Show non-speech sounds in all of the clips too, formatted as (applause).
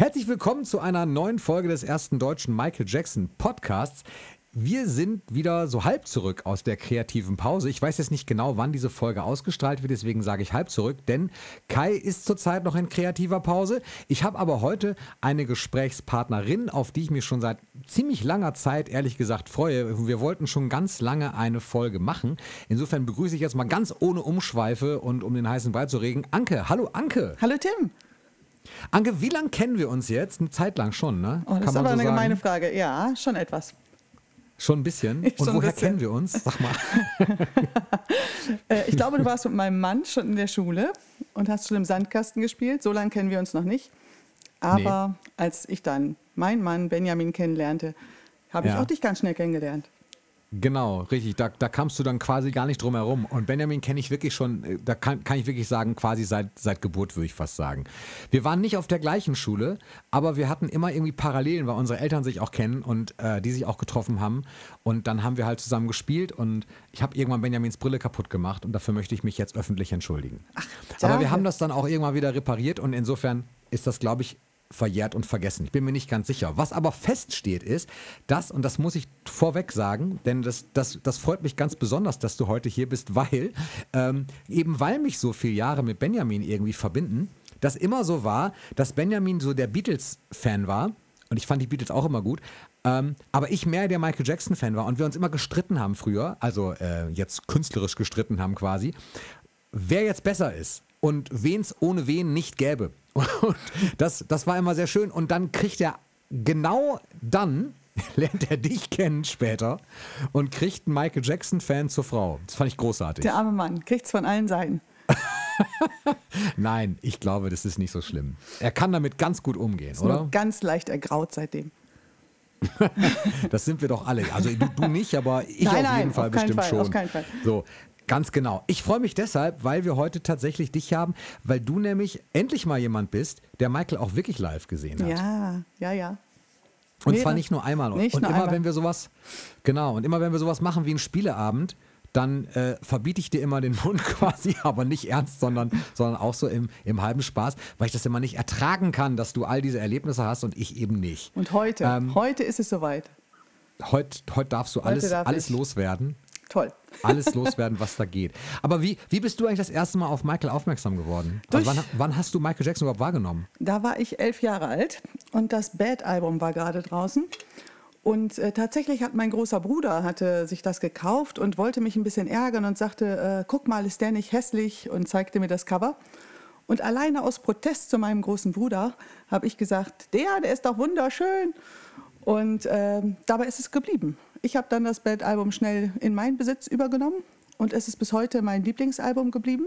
Herzlich willkommen zu einer neuen Folge des ersten deutschen Michael Jackson Podcasts. Wir sind wieder so halb zurück aus der kreativen Pause. Ich weiß jetzt nicht genau, wann diese Folge ausgestrahlt wird, deswegen sage ich halb zurück, denn Kai ist zurzeit noch in kreativer Pause. Ich habe aber heute eine Gesprächspartnerin, auf die ich mich schon seit ziemlich langer Zeit ehrlich gesagt freue. Wir wollten schon ganz lange eine Folge machen. Insofern begrüße ich jetzt mal ganz ohne Umschweife und um den heißen Brei zu regen, Anke. Hallo Anke. Hallo Tim. Anke, wie lange kennen wir uns jetzt? Eine Zeit lang schon, ne? Oh, das ist aber so eine sagen? gemeine Frage. Ja, schon etwas. Schon ein bisschen. (laughs) Und schon woher bisschen. kennen wir uns? Sag mal. (laughs) Äh, ich glaube, du warst mit meinem Mann schon in der Schule und hast schon im Sandkasten gespielt. So lange kennen wir uns noch nicht. Aber nee. als ich dann meinen Mann Benjamin kennenlernte, habe ja. ich auch dich ganz schnell kennengelernt. Genau, richtig. Da, da kamst du dann quasi gar nicht drum herum. Und Benjamin kenne ich wirklich schon, äh, da kann, kann ich wirklich sagen, quasi seit, seit Geburt, würde ich fast sagen. Wir waren nicht auf der gleichen Schule, aber wir hatten immer irgendwie Parallelen, weil unsere Eltern sich auch kennen und äh, die sich auch getroffen haben. Und dann haben wir halt zusammen gespielt und ich habe irgendwann Benjamins Brille kaputt gemacht und dafür möchte ich mich jetzt öffentlich entschuldigen. Ach, aber wir haben das dann auch irgendwann wieder repariert und insofern ist das, glaube ich, verjährt und vergessen. Ich bin mir nicht ganz sicher. Was aber feststeht ist, dass, und das muss ich vorweg sagen, denn das, das, das freut mich ganz besonders, dass du heute hier bist, weil, ähm, eben weil mich so viele Jahre mit Benjamin irgendwie verbinden, das immer so war, dass Benjamin so der Beatles-Fan war. Und ich fand die Beatles auch immer gut. Ähm, aber ich mehr der Michael Jackson-Fan war und wir uns immer gestritten haben früher, also äh, jetzt künstlerisch gestritten haben quasi, wer jetzt besser ist und wen es ohne wen nicht gäbe. (laughs) Und das, das war immer sehr schön. Und dann kriegt er genau dann, (laughs) lernt er dich kennen später und kriegt einen Michael Jackson-Fan zur Frau. Das fand ich großartig. Der arme Mann, kriegt es von allen Seiten. (laughs) Nein, ich glaube, das ist nicht so schlimm. Er kann damit ganz gut umgehen, ist oder? Ganz leicht ergraut seitdem. das sind wir doch alle. Also du, du nicht, aber ich nein, auf jeden nein, Fall auf bestimmt Fall, schon. Auf keinen Fall. So, Ganz genau. Ich freue mich deshalb, weil wir heute tatsächlich dich haben, weil du nämlich endlich mal jemand bist, der Michael auch wirklich live gesehen hat. Ja, ja, ja. Und nee, zwar nicht nur einmal. Nicht und nur immer, einmal. wenn wir sowas, genau, und immer wenn wir sowas machen wie einen Spieleabend, dann äh, verbiete ich dir immer den Mund (laughs) quasi, aber nicht ernst, sondern, sondern auch so im, im halben Spaß, weil ich das immer nicht ertragen kann, dass du all diese Erlebnisse hast und ich eben nicht. Und heute, ähm, heute ist es soweit. Heute, heute darfst du alles, darf alles loswerden. Toll. Alles loswerden, was da geht. Aber wie, wie bist du eigentlich das erste Mal auf Michael aufmerksam geworden? Also wann, wann, hast du Michael Jackson überhaupt wahrgenommen? Da war ich elf Jahre alt und das Bad-Album war gerade draußen. Und äh, tatsächlich hat mein großer Bruder hatte sich das gekauft und wollte mich ein bisschen ärgern und sagte, äh, guck mal, ist der nicht hässlich? Und zeigte mir das Cover. Und alleine aus Protest zu meinem großen Bruder habe ich gesagt, der, der ist doch wunderschön. Und äh, dabei ist es geblieben. Ich habe dann das Bad-Album schnell in meinen Besitz übergenommen und es ist bis heute mein Lieblingsalbum geblieben.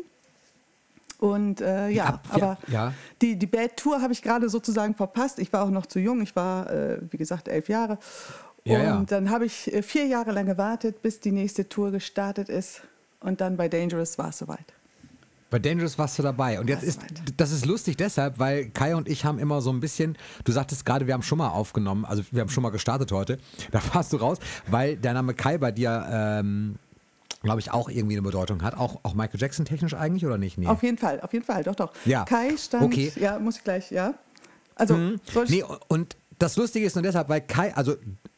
Und äh, ja, ja, aber ja. Die, die Bad-Tour habe ich gerade sozusagen verpasst. Ich war auch noch zu jung. Ich war, äh, wie gesagt, elf Jahre. Ja, und dann habe ich äh, vier Jahre lang gewartet, bis die nächste Tour gestartet ist. Und dann bei Dangerous war es soweit. Bei Dangerous warst du dabei. Und jetzt ist, das ist lustig deshalb, weil Kai und ich haben immer so ein bisschen, du sagtest gerade, wir haben schon mal aufgenommen, also wir haben schon mal gestartet heute, da warst du raus, weil der Name Kai bei dir, ähm, glaube ich, auch irgendwie eine Bedeutung hat. Auch, auch Michael Jackson technisch eigentlich oder nicht? Nee. Auf jeden Fall, auf jeden Fall, doch, doch. Ja. Kai stand, okay. ja, muss ich gleich, ja. Also, mhm. nee, und das Lustige ist nur deshalb, weil Kai, also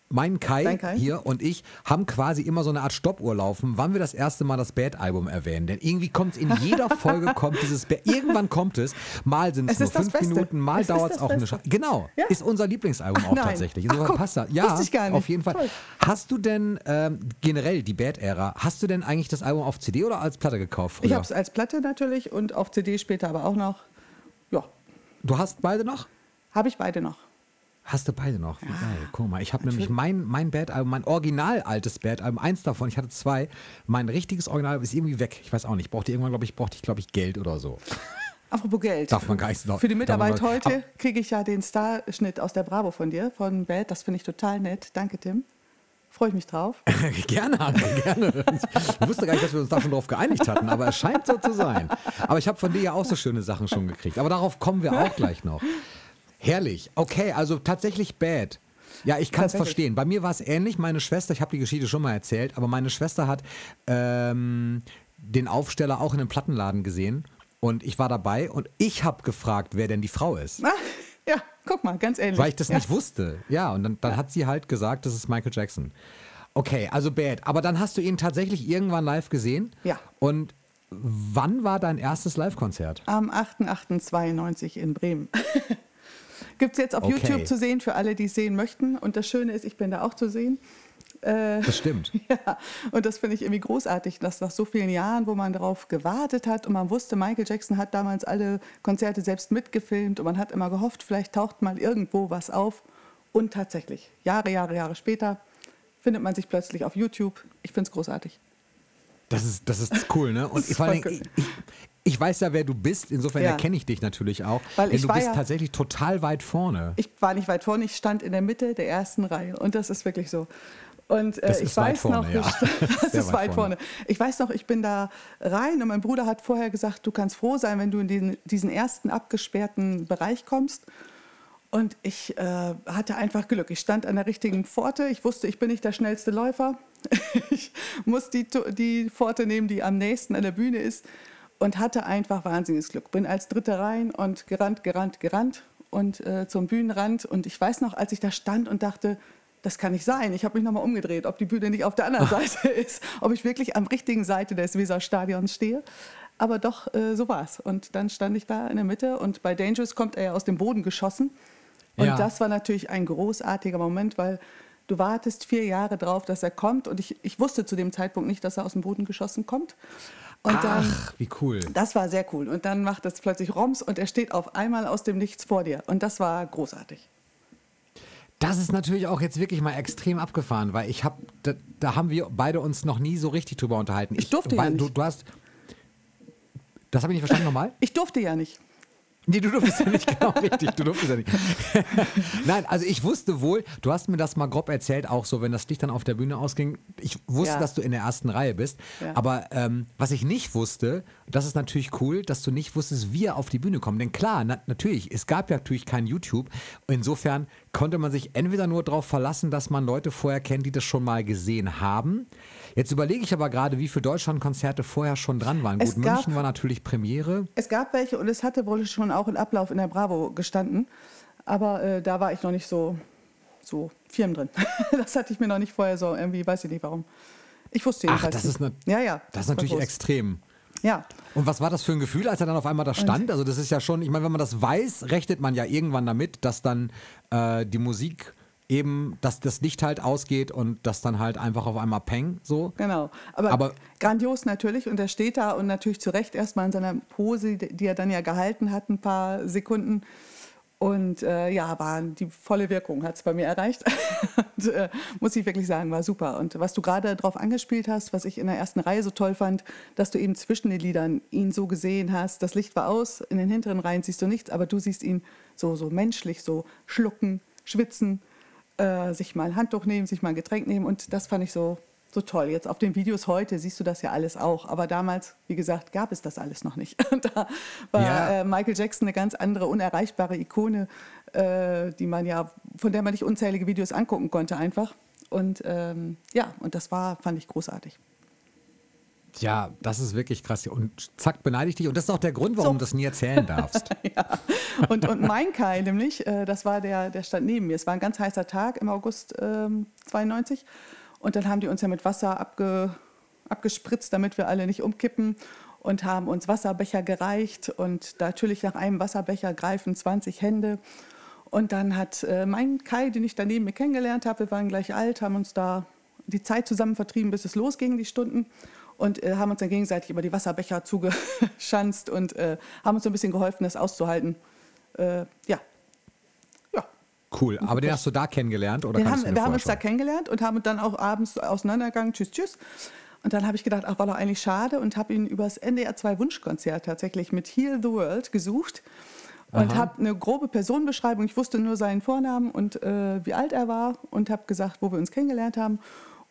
mein Kai, Kai, hier und ich haben quasi immer so eine Art Stoppuhr laufen, wann wir das erste Mal das Bad-Album erwähnen. Denn irgendwie kommt es in jeder (laughs) Folge, kommt dieses Bad, irgendwann kommt es, mal sind es nur fünf Beste. Minuten, mal dauert es auch Beste. eine Stunde. Genau, ja? ist unser Lieblingsalbum Ach, auch nein. tatsächlich. Ach, guck, passt da. Ja, auf jeden Fall. Toll. Hast du denn ähm, generell die Bad-Ära, hast du denn eigentlich das Album auf CD oder als Platte gekauft? Früher? Ich habe es als Platte natürlich und auf CD später aber auch noch. Ja. Du hast beide noch? Habe ich beide noch. Hast du beide noch? Wie ja, geil. Guck mal, ich habe nämlich mein, mein Bad-Album, mein original altes Bad-Album, eins davon, ich hatte zwei. Mein richtiges Original ist irgendwie weg. Ich weiß auch nicht. Brauchte irgendwann, glaube ich, brauchte ich, glaube ich, Geld oder so. Apropos Geld. Darf man gar nicht Für die Mitarbeit heute kriege ich ja den Starschnitt aus der Bravo von dir, von Bad. Das finde ich total nett. Danke, Tim. Freue ich mich drauf. (laughs) gerne, Anke, gerne. Ich wusste gar nicht, dass wir uns da schon drauf geeinigt hatten, aber es scheint so zu sein. Aber ich habe von dir ja auch so schöne Sachen schon gekriegt. Aber darauf kommen wir auch gleich noch. Herrlich. Okay, also tatsächlich bad. Ja, ich kann es verstehen. Bei mir war es ähnlich. Meine Schwester, ich habe die Geschichte schon mal erzählt, aber meine Schwester hat ähm, den Aufsteller auch in einem Plattenladen gesehen und ich war dabei und ich habe gefragt, wer denn die Frau ist. Ah, ja, guck mal, ganz ehrlich. Weil ich das ja. nicht wusste. Ja, und dann, dann ja. hat sie halt gesagt, das ist Michael Jackson. Okay, also Bad. Aber dann hast du ihn tatsächlich irgendwann live gesehen. Ja. Und wann war dein erstes Live-Konzert? Am 8.8.92 in Bremen. (laughs) Gibt es jetzt auf Okay. YouTube zu sehen für alle, die es sehen möchten. Und das Schöne ist, ich bin da auch zu sehen. Äh, Das stimmt. (laughs) Ja, und das finde ich irgendwie großartig, dass nach so vielen Jahren, wo man darauf gewartet hat und man wusste, Michael Jackson hat damals alle Konzerte selbst mitgefilmt und man hat immer gehofft, vielleicht taucht mal irgendwo was auf. Und tatsächlich, Jahre, Jahre, Jahre später findet man sich plötzlich auf YouTube. Ich finde es großartig. Das ist, das ist cool, ne? Und vor allem, voll ich, ich, ich weiß ja, wer du bist. Insofern Ja. erkenne ich dich natürlich auch. Weil denn ich du bist ja- tatsächlich total weit vorne. Ich war nicht weit vorne, ich stand in der Mitte der ersten Reihe und das ist wirklich so. Und äh, Das ich weiß vorne, noch, ja. (laughs) das Sehr ist weit vorne. vorne. Ich weiß noch, ich bin da rein und mein Bruder hat vorher gesagt, du kannst froh sein, wenn du in diesen, diesen ersten abgesperrten Bereich kommst. Und ich äh, hatte einfach Glück. Ich stand an der richtigen Pforte. Ich wusste, ich bin nicht der schnellste Läufer. (laughs) ich muss die, die Pforte nehmen, die am nächsten an der Bühne ist. Und hatte einfach wahnsinniges Glück. Bin als Dritte rein und gerannt, gerannt, gerannt und äh, zum Bühnenrand. Und ich weiß noch, als ich da stand und dachte, das kann nicht sein. Ich habe mich nochmal umgedreht, ob die Bühne nicht auf der anderen (laughs) Seite ist, ob ich wirklich am richtigen Seite des Weserstadions stehe. Aber doch, äh, so war es. Und dann stand ich da in der Mitte und bei Dangerous kommt er ja aus dem Boden geschossen. Und Ja. das war natürlich ein großartiger Moment, weil du wartest vier Jahre drauf, dass er kommt. Und ich, ich wusste zu dem Zeitpunkt nicht, dass er aus dem Boden geschossen kommt. Und dann, Ach, wie cool. das war sehr cool. Und dann macht es plötzlich Roms und er steht auf einmal aus dem Nichts vor dir. Und das war großartig. Das ist natürlich auch jetzt wirklich mal extrem abgefahren, weil ich habe, da, da haben wir beide uns noch nie so richtig drüber unterhalten. Ich durfte ja weil, nicht. Du, du hast, das habe ich nicht verstanden nochmal? Ich durfte ja nicht. Nee, du durftest ja nicht, genau richtig, du durftest ja nicht. (laughs) Nein, also ich wusste wohl, du hast mir das mal grob erzählt, auch so, wenn das Licht dann auf der Bühne ausging. Ich wusste, Ja. dass du in der ersten Reihe bist. Ja. Aber ähm, was ich nicht wusste, das ist natürlich cool, dass du nicht wusstest, wie er auf die Bühne kommt. Denn klar, na, natürlich, es gab ja natürlich kein YouTube. Insofern konnte man sich entweder nur darauf verlassen, dass man Leute vorher kennt, die das schon mal gesehen haben. Jetzt überlege ich aber gerade, wie viele Deutschlandkonzerte vorher schon dran waren. Es Gut, gab- München war natürlich Premiere. Es gab welche und es hatte wohl schon auch ein Ablauf in der Bravo gestanden. Aber äh, da war ich noch nicht so, so firm drin. (laughs) das hatte ich mir noch nicht vorher so irgendwie, weiß ich nicht warum. Ich wusste Ach, jedenfalls das nicht. ist, ne, ja, ja, das ist natürlich groß. extrem. Ja, Und was war das für ein Gefühl, als er dann auf einmal da stand? Also das ist ja schon, ich meine, wenn man das weiß, rechnet man ja irgendwann damit, dass dann äh, die Musik eben, dass das Licht halt ausgeht und das dann halt einfach auf einmal peng so. genau. Aber, Aber- grandios natürlich. Und er steht da und natürlich zu Recht erstmal in seiner Pose, die er dann ja gehalten hat, ein paar Sekunden. Und äh, ja, war die volle Wirkung hat es bei mir erreicht. (laughs) und, äh, muss ich wirklich sagen, war super. Und was du gerade darauf angespielt hast, was ich in der ersten Reihe so toll fand, dass du eben zwischen den Liedern ihn so gesehen hast. Das Licht war aus, in den hinteren Reihen siehst du nichts, aber du siehst ihn so, so menschlich, so schlucken, schwitzen, äh, sich mal ein Handtuch nehmen, sich mal ein Getränk nehmen. Und das fand ich so, so toll. Jetzt auf den Videos heute siehst du das ja alles auch. Aber damals, wie gesagt, gab es das alles noch nicht. (laughs) Und da war Ja. äh, Michael Jackson eine ganz andere, unerreichbare Ikone, äh, die man ja, von der man nicht unzählige Videos angucken konnte einfach. Und ähm, ja, und das war, fand ich großartig. Ja, das ist wirklich krass. Und zack, beneide ich dich. Und das ist auch der Grund, warum So. du das nie erzählen (laughs) darfst. Und, und mein Kai nämlich, äh, das war der, der stand neben mir. Es war ein ganz heißer Tag im August ähm, 92. Und dann haben die uns ja mit Wasser abge, abgespritzt, damit wir alle nicht umkippen. Und haben uns Wasserbecher gereicht. Und natürlich nach einem Wasserbecher greifen 20 Hände. Und dann hat äh, mein Kai, den ich daneben mir kennengelernt habe, wir waren gleich alt, haben uns da die Zeit zusammen vertrieben, bis es losging, die Stunden. Und äh, haben uns dann gegenseitig über die Wasserbecher zugeschanzt und äh, haben uns so ein bisschen geholfen, das auszuhalten. Äh, ja. Ja. Cool. Aber den hast du da kennengelernt oder Den haben, du wir haben uns da kennengelernt und haben dann auch abends auseinandergegangen. Tschüss, tschüss. Und dann habe ich gedacht, ach, war doch eigentlich schade und habe ihn übers NDR 2 Wunschkonzert tatsächlich mit Heal the World gesucht und habe eine grobe Personenbeschreibung. Ich wusste nur seinen Vornamen und äh, wie alt er war und habe gesagt, wo wir uns kennengelernt haben.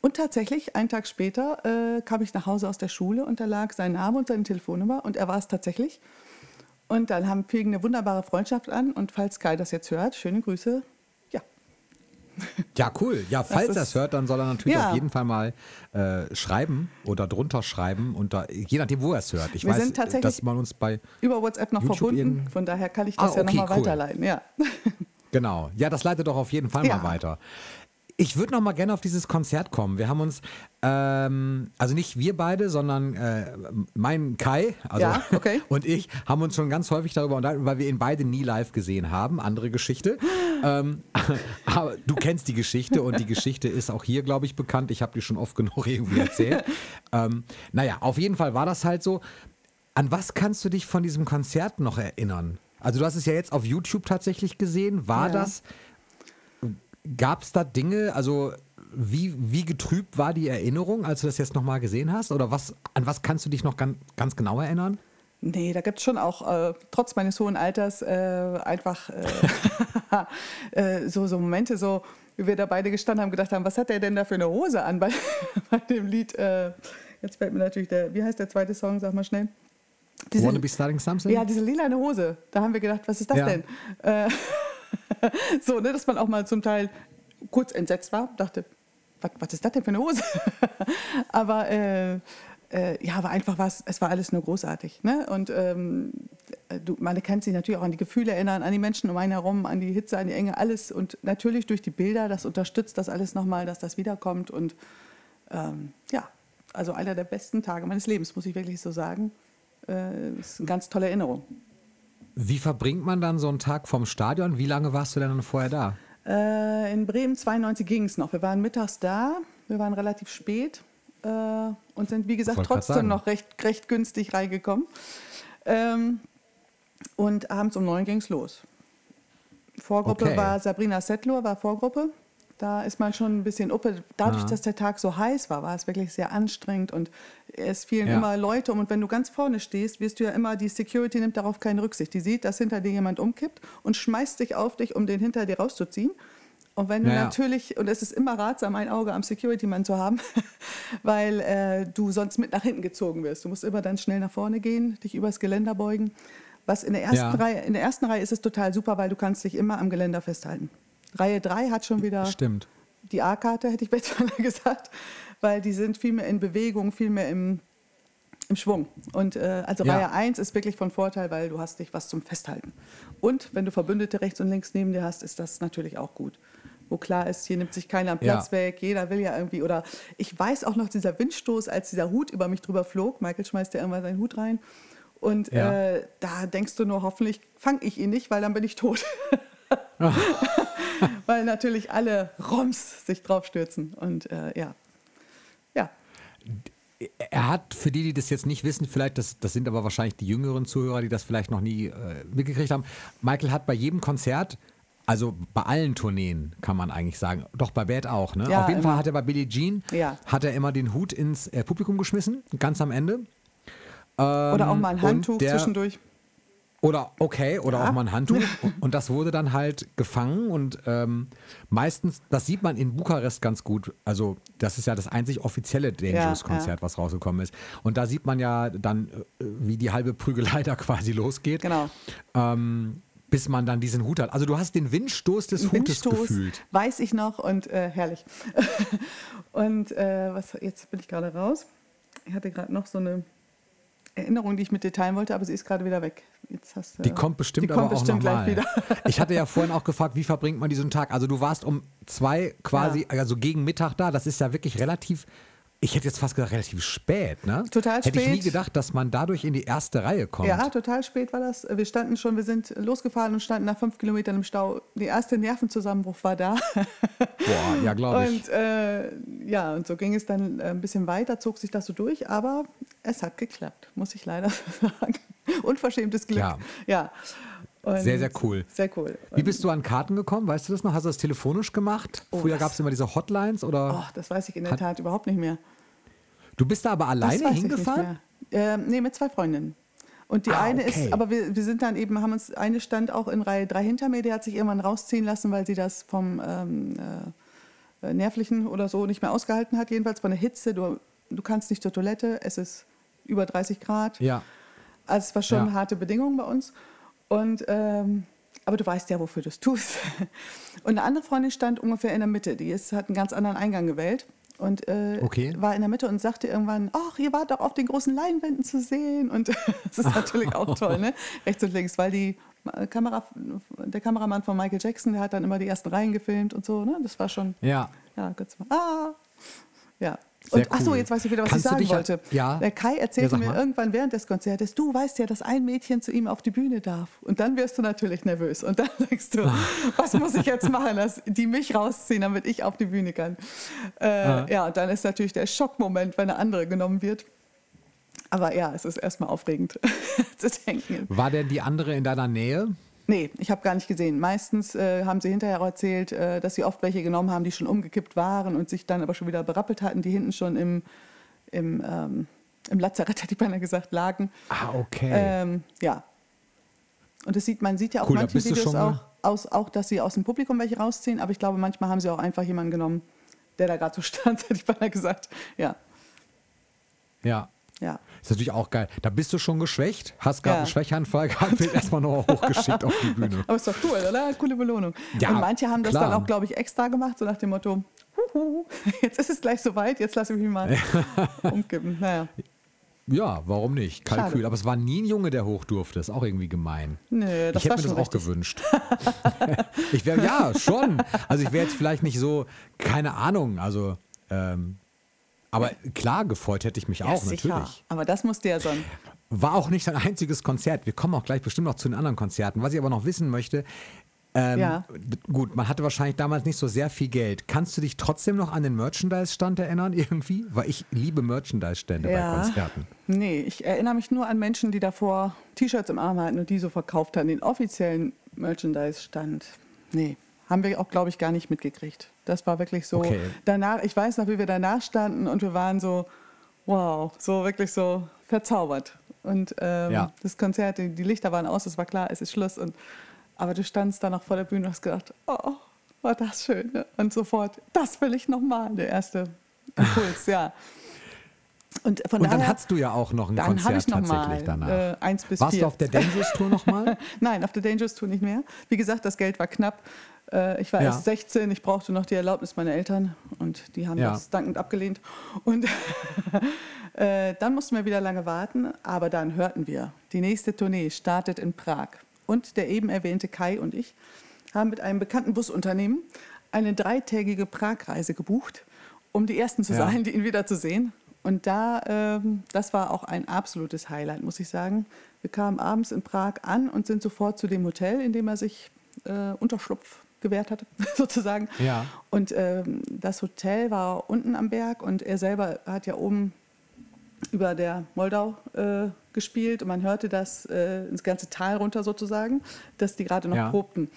Und tatsächlich, einen Tag später, äh, kam ich nach Hause aus der Schule und da lag sein Name und seine Telefonnummer und er war es tatsächlich. Und dann haben, fing eine wunderbare Freundschaft an und falls Kai das jetzt hört, schöne Grüße. Ja, (laughs) Ja, cool. Ja, falls ist- er es hört, dann soll er natürlich Ja. auf jeden Fall mal äh, schreiben oder drunter schreiben. Unter, je nachdem, wo er es hört. Ich Wir weiß, sind tatsächlich- dass man uns bei über WhatsApp noch YouTube verbunden. Von daher kann ich das Ah, ja okay, nochmal cool. weiterleiten. Ja. Genau. Ja, das leitet doch auf jeden Fall Ja. mal weiter. Ich würde noch mal gerne auf dieses Konzert kommen. Wir haben uns, ähm, also nicht wir beide, sondern äh, mein Kai also, Ja, okay. (laughs) und ich haben uns schon ganz häufig darüber unterhalten, weil wir ihn beide nie live gesehen haben. Andere Geschichte. (gasps) ähm, (laughs) aber du kennst die Geschichte und die Geschichte ist auch hier, glaube ich, bekannt. Ich habe die schon oft genug (laughs) irgendwie erzählt. ähm, naja, auf jeden Fall war das halt so. An was kannst du dich von diesem Konzert noch erinnern? Also du hast es ja jetzt auf YouTube tatsächlich gesehen. War Ja. das, gab es da Dinge, also wie, wie getrübt war die Erinnerung, als du das jetzt nochmal gesehen hast? Oder was, an was kannst du dich noch ganz, ganz genau erinnern? Nee, da gibt es schon auch, äh, trotz meines hohen Alters, äh, einfach äh, (laughs) äh, so, so Momente, so wie wir da beide gestanden haben, gedacht haben, was hat der denn da für eine Hose an bei, (laughs) bei dem Lied? Äh, jetzt fällt mir natürlich der, wie heißt der zweite Song, sag mal schnell. Diese- Wanna be starting something? ja, diese lilane Hose. Da haben wir gedacht, was ist das Ja. denn? (laughs) Äh, (laughs) so, ne, dass man auch mal zum Teil kurz entsetzt war, dachte, was, ist das denn für eine Hose? (laughs) Aber äh, äh, ja, aber einfach was, es war alles nur großartig. Ne? Und ähm, du, man kann sich natürlich auch an die Gefühle erinnern, an die Menschen um einen herum, an die Hitze, an die Enge, alles. Und natürlich durch die Bilder, das unterstützt das alles nochmal, dass das wiederkommt. Und ähm, ja, also einer der besten Tage meines Lebens, muss ich wirklich so sagen. Äh, ist eine ganz tolle Erinnerung. Wie verbringt man dann so einen Tag vom Stadion? Wie lange warst du denn dann vorher da? Äh, in Bremen 92 ging es noch. Wir waren mittags da, wir waren relativ spät äh, und sind, wie gesagt, trotzdem noch recht, recht günstig reingekommen. Ähm, und abends um neun ging es los. Vorgruppe Okay. war Sabrina Settler, war Vorgruppe. Da ist man schon ein bisschen uppe. Dadurch, Ah. dass der Tag so heiß war, war es wirklich sehr anstrengend und es fielen Ja. immer Leute um. Und wenn du ganz vorne stehst, wirst du ja immer, die Security nimmt darauf keine Rücksicht. Die sieht, dass hinter dir jemand umkippt und schmeißt sich auf dich, um den hinter dir rauszuziehen. Und wenn du Ja, ja. natürlich, und es ist immer ratsam, ein Auge am Security-Mann zu haben, (laughs) weil äh, du sonst mit nach hinten gezogen wirst. Du musst immer dann schnell nach vorne gehen, dich übers Geländer beugen. Was in der ersten Ja. Reihe, in der ersten Reihe ist es total super, weil du kannst dich immer am Geländer festhalten. Reihe 3 hat schon wieder Stimmt. die A-Karte, hätte ich besser (laughs) gesagt, weil die sind viel mehr in Bewegung, viel mehr im, im Schwung. Und äh, also Ja. Reihe 1 ist wirklich von Vorteil, weil du hast dich was zum Festhalten. Und wenn du Verbündete rechts und links neben dir hast, ist das natürlich auch gut. Wo klar ist, hier nimmt sich keiner am Platz Ja. weg, jeder will ja irgendwie, oder ich weiß auch noch dieser Windstoß, als dieser Hut über mich drüber flog, Michael schmeißt ja irgendwann seinen Hut rein und Ja. äh, da denkst du nur, hoffentlich fange ich ihn nicht, weil dann bin ich tot. (laughs) (laughs) (laughs) weil natürlich alle Roms sich draufstürzen und äh, ja. Ja, Er hat, für die, die das jetzt nicht wissen, vielleicht, das, das sind aber wahrscheinlich die jüngeren Zuhörer, die das vielleicht noch nie äh, mitgekriegt haben. Michael hat bei jedem Konzert, also bei allen Tourneen, kann man eigentlich sagen, doch bei Bad auch, ne? Ja, Auf jeden immer. Fall hat er bei Billie Jean, Ja. hat er immer den Hut ins äh, Publikum geschmissen, ganz am Ende. oder auch mal ein Handtuch der- zwischendurch. Oder okay, oder Ja. auch mal ein Handtuch. (laughs) Und- das wurde dann halt gefangen und ähm, meistens, das sieht man in Bukarest ganz gut. Also, das ist ja das einzig offizielle Ja, Dangerous-Konzert, was rausgekommen ist. Und da sieht man ja dann, äh, wie die halbe Prügelei (laughs) da quasi losgeht. Genau. Ähm, bis man dann diesen Hut hat. Also, du hast den Windstoß des Hutes Windstoß gefühlt. weiß ich noch und äh, herrlich. (laughs) und äh, was, jetzt bin ich gerade raus. Ich hatte gerade noch so eine Erinnerung, die ich mit dir teilen wollte, aber sie ist gerade wieder weg. Jetzt hast, du- Die kommt bestimmt die kommt aber auch bestimmt noch gleich mal. wieder. Ich hatte ja vorhin auch gefragt, wie verbringt man diesen Tag? Also du warst um zwei quasi, also gegen Mittag da. Das ist ja wirklich relativ, ich hätte jetzt fast gesagt, relativ spät, ne? Total Hätte ich nie spät. gedacht, dass man dadurch in die erste Reihe kommt. Ja, total spät war das. Wir standen schon, wir sind losgefahren und standen nach fünf Kilometern im Stau. Der erste Nervenzusammenbruch war da. Boah, ja, glaube ich. Und äh, ja, und so ging es dann äh, ein bisschen weiter, zog sich das so durch, aber es hat geklappt, muss ich leider (laughs) sagen. (laughs) Unverschämtes Glück. Ja. ja. Und Sehr, sehr cool. Sehr cool. Wie bist du an Karten gekommen? Weißt du das noch? Hast du das telefonisch gemacht? Oh, Früher gab es immer diese Hotlines oder? Oh, das weiß ich in der Tat überhaupt nicht mehr. Du bist da aber alleine hingefahren? Ähm, nee, mit zwei Freundinnen. Und die Ah, eine okay. ist, aber wir, wir sind dann eben, haben uns, eine stand auch in Reihe 3 hinter mir, die hat sich irgendwann rausziehen lassen, weil sie das vom ähm, äh, äh, Nervlichen oder so nicht mehr ausgehalten hat, jedenfalls von der Hitze. Du, du kannst nicht zur Toilette, es ist über 30 Grad. Ja. Also es war schon Ja. harte Bedingungen bei uns. Und, ähm, aber du weißt ja, wofür du es tust. (laughs) Und eine andere Freundin stand ungefähr in der Mitte. Die ist, hat einen ganz anderen Eingang gewählt. Und äh, Okay. war in der Mitte und sagte irgendwann, ach, ihr wart doch auf den großen Leinwänden zu sehen. Und (laughs) das ist natürlich auch toll, ne? (laughs) rechts und links, weil die äh, Kamera, der Kameramann von Michael Jackson, der hat dann immer die ersten Reihen gefilmt und so, ne? Das war schon. Ja. Ja, kurz mal. Ah! Ja. Sehr Und cool. jetzt weiß ich wieder, was Kannst ich sagen wollte. Ja. Der Kai Ja, erzählte sag mir irgendwann während des Konzertes, du weißt ja, dass ein Mädchen zu ihm auf die Bühne darf. Und dann wirst du natürlich nervös. Und dann denkst du, was muss ich jetzt machen, dass die mich rausziehen, damit ich auf die Bühne kann. Äh, Ah. Ja, und dann ist natürlich der Schockmoment, wenn eine andere genommen wird. Aber ja, es ist erstmal aufregend (laughs) zu denken. War denn die andere in deiner Nähe? Nee, ich habe gar nicht gesehen. Meistens äh, haben sie hinterher auch erzählt, äh, dass sie oft welche genommen haben, die schon umgekippt waren und sich dann aber schon wieder berappelt hatten, die hinten schon im, im, ähm, im Lazarett, (laughs) hätte ich beinahe gesagt, lagen. Ah, okay. Ähm, ja. Und das sieht, man sieht ja auch Cool, manche Videos auch, aus, auch, dass sie aus dem Publikum welche rausziehen, aber ich glaube, manchmal haben sie auch einfach jemanden genommen, der da gerade so (laughs) stand, hätte ich beinahe gesagt. Ja, ja. Ja. Ist natürlich auch geil. Da bist du schon geschwächt, hast gerade Ja. einen Schwächeanfall gehabt, wird (laughs) erstmal noch hochgeschickt auf die Bühne. Aber ist doch cool, oder? Coole Belohnung. Ja, und manche haben das klar. dann auch, glaube ich, extra gemacht, so nach dem Motto, Huhu, jetzt ist es gleich soweit, jetzt lasse ich mich mal umkippen. Naja, Ja, warum nicht? Kalkül. Schade. Aber es war nie ein Junge, der hoch durfte. Ist auch irgendwie gemein. nö, das ich hätte mir das auch richtig. gewünscht. ich wäre, ja, schon. Also ich wäre jetzt vielleicht nicht so, keine Ahnung, also, ähm, aber klar, gefreut hätte ich mich Ja, auch, sicher. natürlich. Aber das musste ja so ein War auch nicht dein einziges Konzert. Wir kommen auch gleich bestimmt noch zu den anderen Konzerten. Was ich aber noch wissen möchte, ähm, Ja. gut, man hatte wahrscheinlich damals nicht so sehr viel Geld. Kannst du dich trotzdem noch an den Merchandise-Stand erinnern (laughs) irgendwie? Weil ich liebe Merchandise-Stände bei Konzerten. Nee, ich erinnere mich nur an Menschen, die davor T-Shirts im Arm hatten und die so verkauft haben. Den offiziellen Merchandise-Stand, nee, haben wir auch, glaube ich, gar nicht mitgekriegt. Das war wirklich so. Okay. Danach, ich weiß noch, wie wir danach standen und wir waren so, wow, so wirklich so verzaubert. Und ähm, Ja. das Konzert, die, die Lichter waren aus, es war klar, es ist Schluss. Und, aber du standst da noch vor der Bühne und hast gedacht, oh, war das schön. Ne? Und sofort, das will ich nochmal, der erste Impuls, ja. (laughs) Und von Und dann daher, hattest du ja auch noch ein dann Konzert ich noch tatsächlich mal danach. äh, eins bis Warst vier. du auf der Dangerous Tour nochmal? (laughs) Nein, auf der Dangerous Tour nicht mehr. Wie gesagt, das Geld war knapp. Äh, Ich war Ja. erst 16, ich brauchte noch die Erlaubnis meiner Eltern und die haben Ja. das dankend abgelehnt. Und (laughs) äh, dann mussten wir wieder lange warten, aber dann hörten wir, die nächste Tournee startet in Prag. Und der eben erwähnte Kai und ich haben mit einem bekannten Busunternehmen eine dreitägige Pragreise gebucht, um die Ersten zu Ja. sein, die ihn wieder zu sehen. Und da, ähm, das war auch ein absolutes Highlight, muss ich sagen. Wir kamen abends in Prag an und sind sofort zu dem Hotel, in dem er sich äh, Unterschlupf gewährt hatte, (laughs) sozusagen. Ja. Und ähm, das Hotel war unten am Berg und er selber hat ja oben über der Moldau äh, gespielt und man hörte das äh, ins ganze Tal runter sozusagen, dass die gerade noch Ja. probten.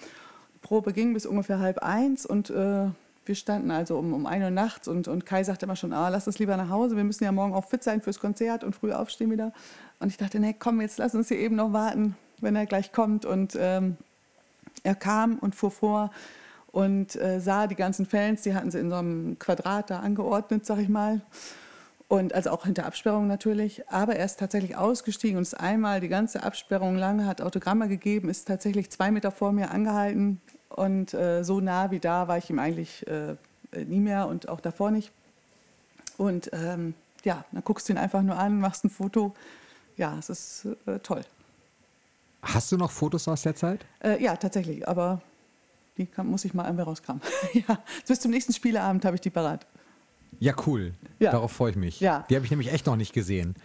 Die Probe ging bis ungefähr halb eins und äh, wir standen also um, um ein Uhr nachts und, und Kai sagte immer schon, ah, lass uns lieber nach Hause, wir müssen ja morgen auch fit sein fürs Konzert und früh aufstehen wieder. Und ich dachte, nee, komm, jetzt lass uns hier eben noch warten, wenn er gleich kommt. Und ähm, er kam und fuhr vor und äh, sah die ganzen Fans, die hatten sie in so einem Quadrat da angeordnet, sag ich mal. Und also auch hinter Absperrung natürlich. Aber er ist tatsächlich ausgestiegen und ist einmal die ganze Absperrung lang, hat Autogramme gegeben, ist tatsächlich zwei Meter vor mir angehalten. Und äh, so nah wie da war ich ihm eigentlich äh, nie mehr und auch davor nicht. Und ähm, ja, dann guckst du ihn einfach nur an, machst ein Foto. Ja, es ist äh, toll. Hast du noch Fotos aus der Zeit? Äh, ja, tatsächlich, aber die kann, muss ich mal einmal rauskramen. (laughs) ja, bis zum nächsten Spieleabend habe ich die parat. Ja, cool. Ja. Darauf freue ich mich. Ja. Die habe ich nämlich echt noch nicht gesehen.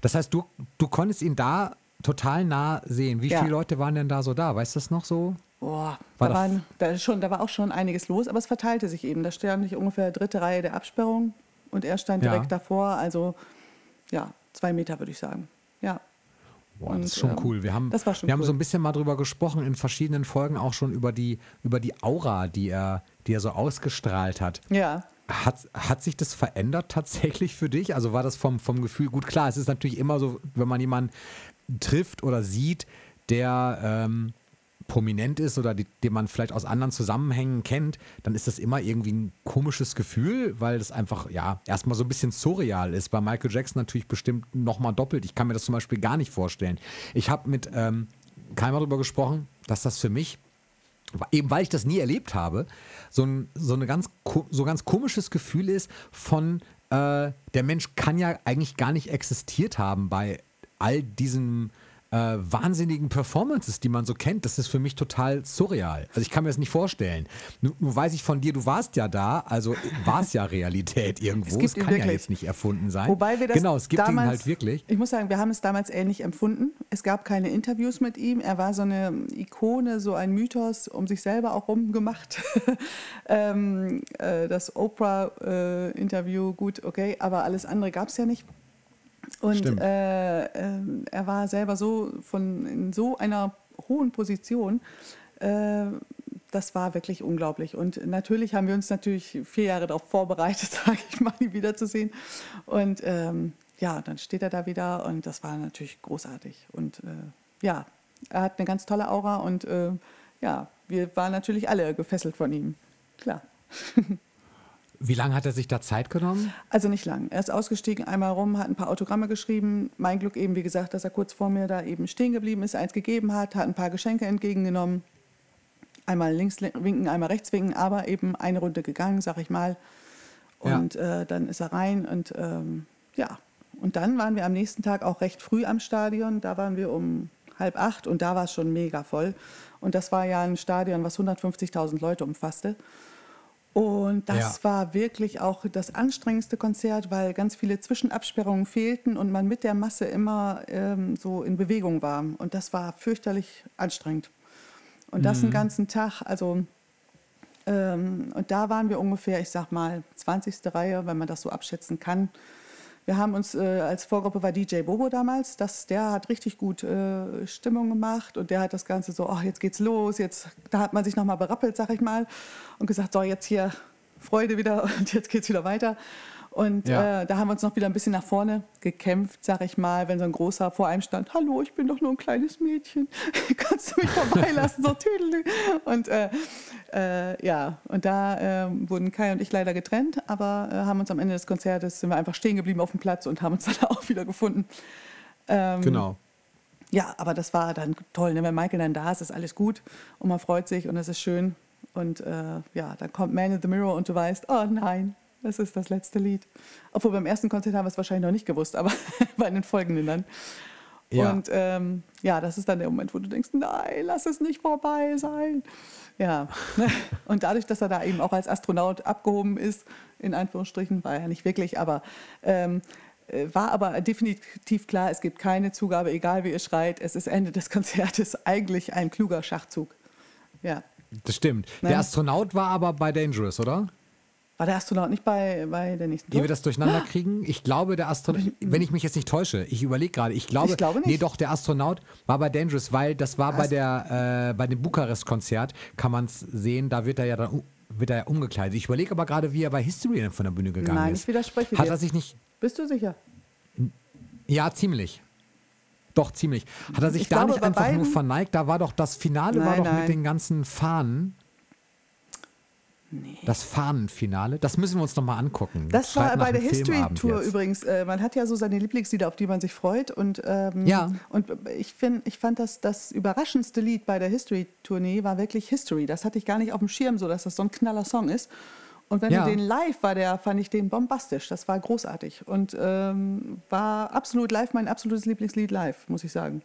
Das heißt, du, du konntest ihn da total nah sehen. Wie Ja. viele Leute waren denn da so da? Weißt du das noch so? Boah, War da, waren, da, schon, da war auch schon einiges los, aber es verteilte sich eben. Da stand ich ungefähr dritte Reihe der Absperrung und er stand Ja. direkt davor, also ja, zwei Meter würde ich sagen. Ja, Boah, Und, das ist schon ähm, cool. Wir haben, wir haben cool. so ein bisschen mal drüber gesprochen in verschiedenen Folgen auch schon über die, über die Aura, die er, die er so ausgestrahlt hat. ja. Hat, hat sich das verändert tatsächlich für dich? Also war das vom, vom Gefühl, gut klar, es ist natürlich immer so, wenn man jemanden trifft oder sieht, der ähm, prominent ist oder die, den man vielleicht aus anderen Zusammenhängen kennt, dann ist das immer irgendwie ein komisches Gefühl, weil das einfach, ja, erstmal so ein bisschen surreal ist. Bei Michael Jackson natürlich bestimmt nochmal doppelt. Ich kann mir das zum Beispiel gar nicht vorstellen. Ich habe mit ähm, Keimer darüber gesprochen, dass das für mich eben weil ich das nie erlebt habe, so ein so eine ganz so ganz komisches Gefühl ist von äh, der Mensch kann ja eigentlich gar nicht existiert haben bei all diesem äh, wahnsinnigen Performances, die man so kennt, das ist für mich total surreal. Also ich kann mir das nicht vorstellen. Nur, nur weiß ich von dir, du warst ja da, also war es ja Realität (laughs) irgendwo. Es, es kann ja jetzt nicht erfunden sein. Wobei wir das genau, es gibt damals, ihn halt wirklich. Ich muss sagen, wir haben es damals ähnlich empfunden. Es gab keine Interviews mit ihm. Er war so eine Ikone, so ein Mythos um sich selber auch rumgemacht. (laughs) ähm, äh, das Oprah-Interview, äh, gut, okay, aber alles andere gab es ja nicht. Und äh, äh, er war selber so von in so einer hohen Position. Äh, das war wirklich unglaublich. Und natürlich haben wir uns natürlich vier Jahre darauf vorbereitet, (laughs) sage ich mal, ihn wiederzusehen. Und ähm, ja, dann steht er da wieder und das war natürlich großartig. Und äh, ja, er hat eine ganz tolle Aura und äh, ja, wir waren natürlich alle gefesselt von ihm. Klar. (laughs) Wie lange hat er sich da Zeit genommen? Also nicht lang. Er ist ausgestiegen, einmal rum, hat ein paar Autogramme geschrieben. Mein Glück eben, wie gesagt, dass er kurz vor mir da eben stehen geblieben ist, eins gegeben hat, hat ein paar Geschenke entgegengenommen. Einmal links winken, einmal rechts winken, aber eben eine Runde gegangen, sag ich mal. Und ja. äh, dann ist er rein und ähm, ja. Und dann waren wir am nächsten Tag auch recht früh am Stadion. Da waren wir um halb acht und da war es schon mega voll. Und das war ja ein Stadion, was 150.000 Leute umfasste. Und das ja. war wirklich auch das anstrengendste Konzert, weil ganz viele Zwischenabsperrungen fehlten und man mit der Masse immer ähm, so in Bewegung war. Und das war fürchterlich anstrengend. Und das mhm. den ganzen Tag, also ähm, und da waren wir ungefähr, ich sag mal, 20. Reihe, wenn man das so abschätzen kann. Wir haben uns äh, als Vorgruppe war DJ Bobo damals, das, der hat richtig gut äh, Stimmung gemacht und der hat das Ganze so, ach, jetzt geht's los, jetzt, da hat man sich nochmal berappelt, sag ich mal, und gesagt, so, jetzt hier Freude wieder (laughs) und jetzt geht's wieder weiter. Und ja. äh, da haben wir uns noch wieder ein bisschen nach vorne gekämpft, sag ich mal, wenn so ein großer vor einem stand, hallo, ich bin doch nur ein kleines Mädchen, (laughs) kannst du mich vorbeilassen, so tüdel. Und äh, äh, ja, und da äh, wurden Kai und ich leider getrennt, aber äh, haben uns am Ende des Konzertes, sind wir einfach stehen geblieben auf dem Platz und haben uns (laughs) dann auch wieder gefunden. Ähm, genau. Ja, aber das war dann toll, ne? wenn Michael dann da ist, ist alles gut und man freut sich und es ist schön. Und äh, ja, dann kommt Man in the Mirror und du weißt, oh nein, das ist das letzte Lied. Obwohl beim ersten Konzert haben wir es wahrscheinlich noch nicht gewusst, aber (laughs) bei den folgenden dann. Ja. Und ähm, ja, das ist dann der Moment, wo du denkst, nein, lass es nicht vorbei sein. Ja, (laughs) und dadurch, dass er da eben auch als Astronaut abgehoben ist, in Anführungsstrichen, war er nicht wirklich, aber ähm, äh, war aber definitiv klar, es gibt keine Zugabe, egal wie ihr schreit, es ist Ende des Konzertes (laughs) eigentlich ein kluger Schachzug. Ja. Das stimmt. Der Astronaut war aber bei Dangerous, oder? War der Astronaut nicht bei, bei der nächsten? Ehe wir das durcheinander kriegen, ich glaube, der Astronaut, wenn ich mich jetzt nicht täusche, ich überlege gerade, ich glaube, ich glaube nicht. nee, doch, der Astronaut war bei Dangerous, weil das war bei, der, äh, bei dem Bukarest-Konzert, kann man es sehen, da wird er ja dann wird er ja umgekleidet. Ich überlege aber gerade, wie er bei History von der Bühne gegangen Nein, ist. Nein, ich widerspreche Hat er sich nicht... Bist du sicher? Ja, ziemlich. Doch, ziemlich. Hat er sich ich da glaube, nicht einfach beiden... nur verneigt? Da war doch das Finale nein, war doch nein. mit den ganzen Fahnen. Nee. Das Fahnenfinale, das müssen wir uns nochmal angucken. Das Schreibt war bei der History Tour jetzt. übrigens. Äh, man hat ja so seine Lieblingslieder, auf die man sich freut. Und, ähm, ja. und ich, find, ich fand, dass das überraschendste Lied bei der History Tournee war wirklich History. Das hatte ich gar nicht auf dem Schirm, so dass das so ein knaller Song ist. Und wenn ja. du den live war, der fand ich den bombastisch. Das war großartig und ähm, war absolut live mein absolutes Lieblingslied live, muss ich sagen.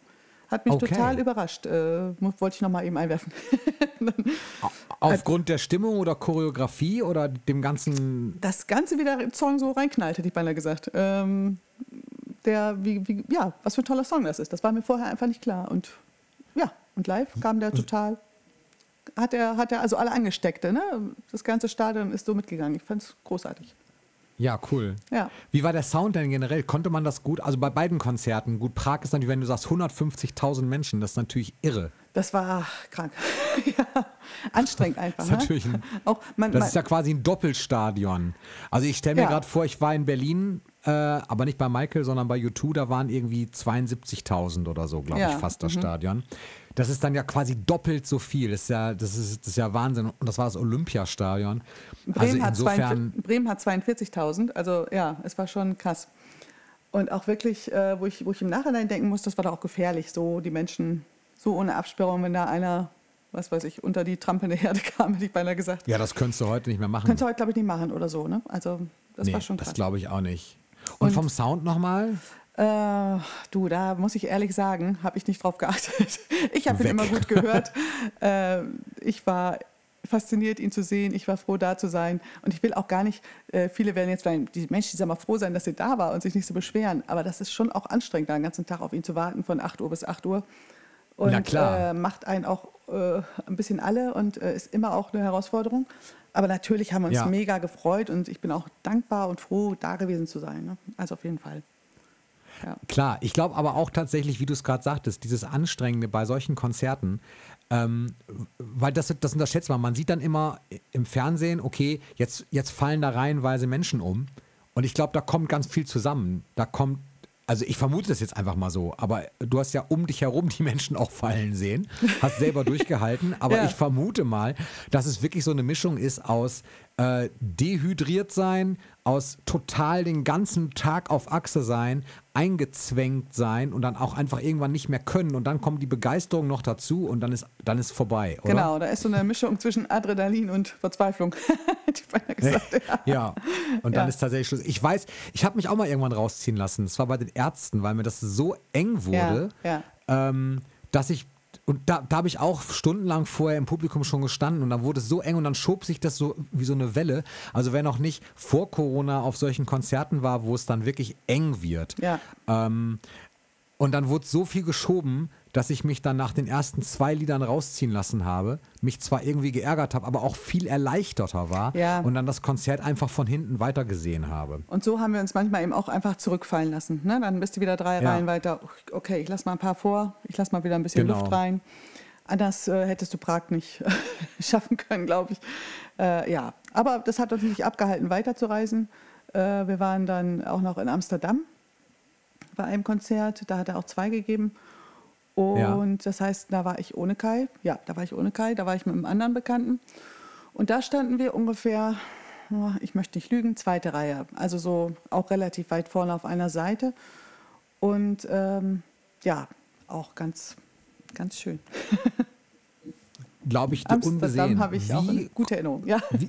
Hat mich okay. total überrascht. Äh, wollte ich nochmal eben einwerfen. (laughs) Aufgrund der Stimmung oder Choreografie oder dem ganzen. Das Ganze, wie der Song so reinknallt, hätte ich beinahe gesagt. Ähm, der, wie, wie, ja, was für ein toller Song das ist. Das war mir vorher einfach nicht klar. Und ja, und live kam der total. Hat er, hat er also alle Angesteckte, ne? Das ganze Stadion ist so mitgegangen. Ich fand es großartig. Ja, cool. Ja. Wie war der Sound denn generell? Konnte man das gut? Also bei beiden Konzerten, gut, Prag ist natürlich, wenn du sagst 150.000 Menschen, das ist natürlich irre. Das war krank. (laughs) ja, anstrengend einfach. Das ist, ne? natürlich ein, (laughs) Auch man, das ist ja quasi ein Doppelstadion. Also ich stelle mir ja. gerade vor, ich war in Berlin, äh, aber nicht bei Michael, sondern bei U2, da waren irgendwie 72.000 oder so, glaube ja. ich, fast das mhm. Stadion. Das ist dann ja quasi doppelt so viel. Das ist ja, das ist, das ist ja Wahnsinn. Und das war das Olympiastadion. Bremen also insofern, hat, Bremen hat 42.000. Also ja, es war schon krass. Und auch wirklich, äh, wo, ich, wo ich im Nachhinein denken muss, das war da auch gefährlich, so die Menschen so ohne Absperrung, wenn da einer, was weiß ich, unter die trampelnde Herde (laughs) kam, hätte ich beinahe gesagt. Ja, das könntest du heute nicht mehr machen. Könntest du heute, glaube ich, nicht machen oder so, ne? Also das nee, war schon krass. Das glaube ich auch nicht. Und, Und vom Sound nochmal? Äh, du, da muss ich ehrlich sagen, habe ich nicht drauf geachtet. (laughs) Ich habe ihn immer gut gehört. (laughs) äh, ich war fasziniert, ihn zu sehen. Ich war froh, da zu sein. Und ich will auch gar nicht, äh, viele werden jetzt sagen, die Menschen, die sagen mal froh sein, dass sie da war und sich nicht so beschweren. Aber das ist schon auch anstrengend, da den ganzen Tag auf ihn zu warten, von 8 Uhr bis 8 Uhr. Und Na klar. Äh, macht einen auch äh, ein bisschen alle und äh, ist immer auch eine Herausforderung. Aber natürlich haben wir uns Ja. mega gefreut und ich bin auch dankbar und froh, da gewesen zu sein. Ne? Also auf jeden Fall. Ja. Klar, ich glaube aber auch tatsächlich, wie du es gerade sagtest, dieses Anstrengende bei solchen Konzerten, ähm, weil das, das unterschätzt man. Man sieht dann immer im Fernsehen, okay, jetzt, jetzt fallen da reihenweise Menschen um. Und ich glaube, da kommt ganz viel zusammen. Da kommt, also ich vermute das jetzt einfach mal so, aber du hast ja um dich herum die Menschen auch fallen sehen, hast selber (laughs) durchgehalten, aber Ja. ich vermute mal, dass es wirklich so eine Mischung ist aus äh, dehydriert sein, aus total den ganzen Tag auf Achse sein, eingezwängt sein und dann auch einfach irgendwann nicht mehr können und dann kommt die Begeisterung noch dazu und dann ist dann ist vorbei, oder? Genau, da ist so eine Mischung zwischen Adrenalin und Verzweiflung. (laughs) Gesagt, (laughs) ja. Ja, und dann Ja. ist tatsächlich Schluss. Ich weiß, ich habe mich auch mal irgendwann rausziehen lassen. Das war bei den Ärzten, weil mir das so eng wurde, Ja, Ähm, dass ich und da, da habe ich auch stundenlang vorher im Publikum schon gestanden und dann wurde es so eng und dann schob sich das so wie so eine Welle. Also wer noch nicht vor Corona auf solchen Konzerten war, wo es dann wirklich eng wird. Ja. Ähm, und dann wurde so viel geschoben, dass ich mich dann nach den ersten zwei Liedern rausziehen lassen habe, mich zwar irgendwie geärgert habe, aber auch viel erleichterter war Ja. und dann das Konzert einfach von hinten weitergesehen habe. Und so haben wir uns manchmal eben auch einfach zurückfallen lassen. Ne? Dann bist du wieder drei Ja. Reihen weiter. Okay, ich lass mal ein paar vor, ich lass mal wieder ein bisschen Genau. Luft rein. Anders äh, hättest du Prag nicht (laughs) schaffen können, glaube ich. Äh, ja, aber das hat uns nicht abgehalten, weiterzureisen. Äh, wir waren dann auch noch in Amsterdam bei einem Konzert. Da hat er auch zwei gegeben. Und das heißt, da war ich ohne Kai. Ja, da war ich ohne Kai. Da war ich mit einem anderen Bekannten. Und da standen wir ungefähr, oh, ich möchte nicht lügen, zweite Reihe. Also so auch relativ weit vorne auf einer Seite. Und ähm, ja, auch ganz, ganz schön. (laughs) Glaube ich dir Amsterdam unbesehen. habe ich auch Wie eine gute Erinnerung. Ja. Wie,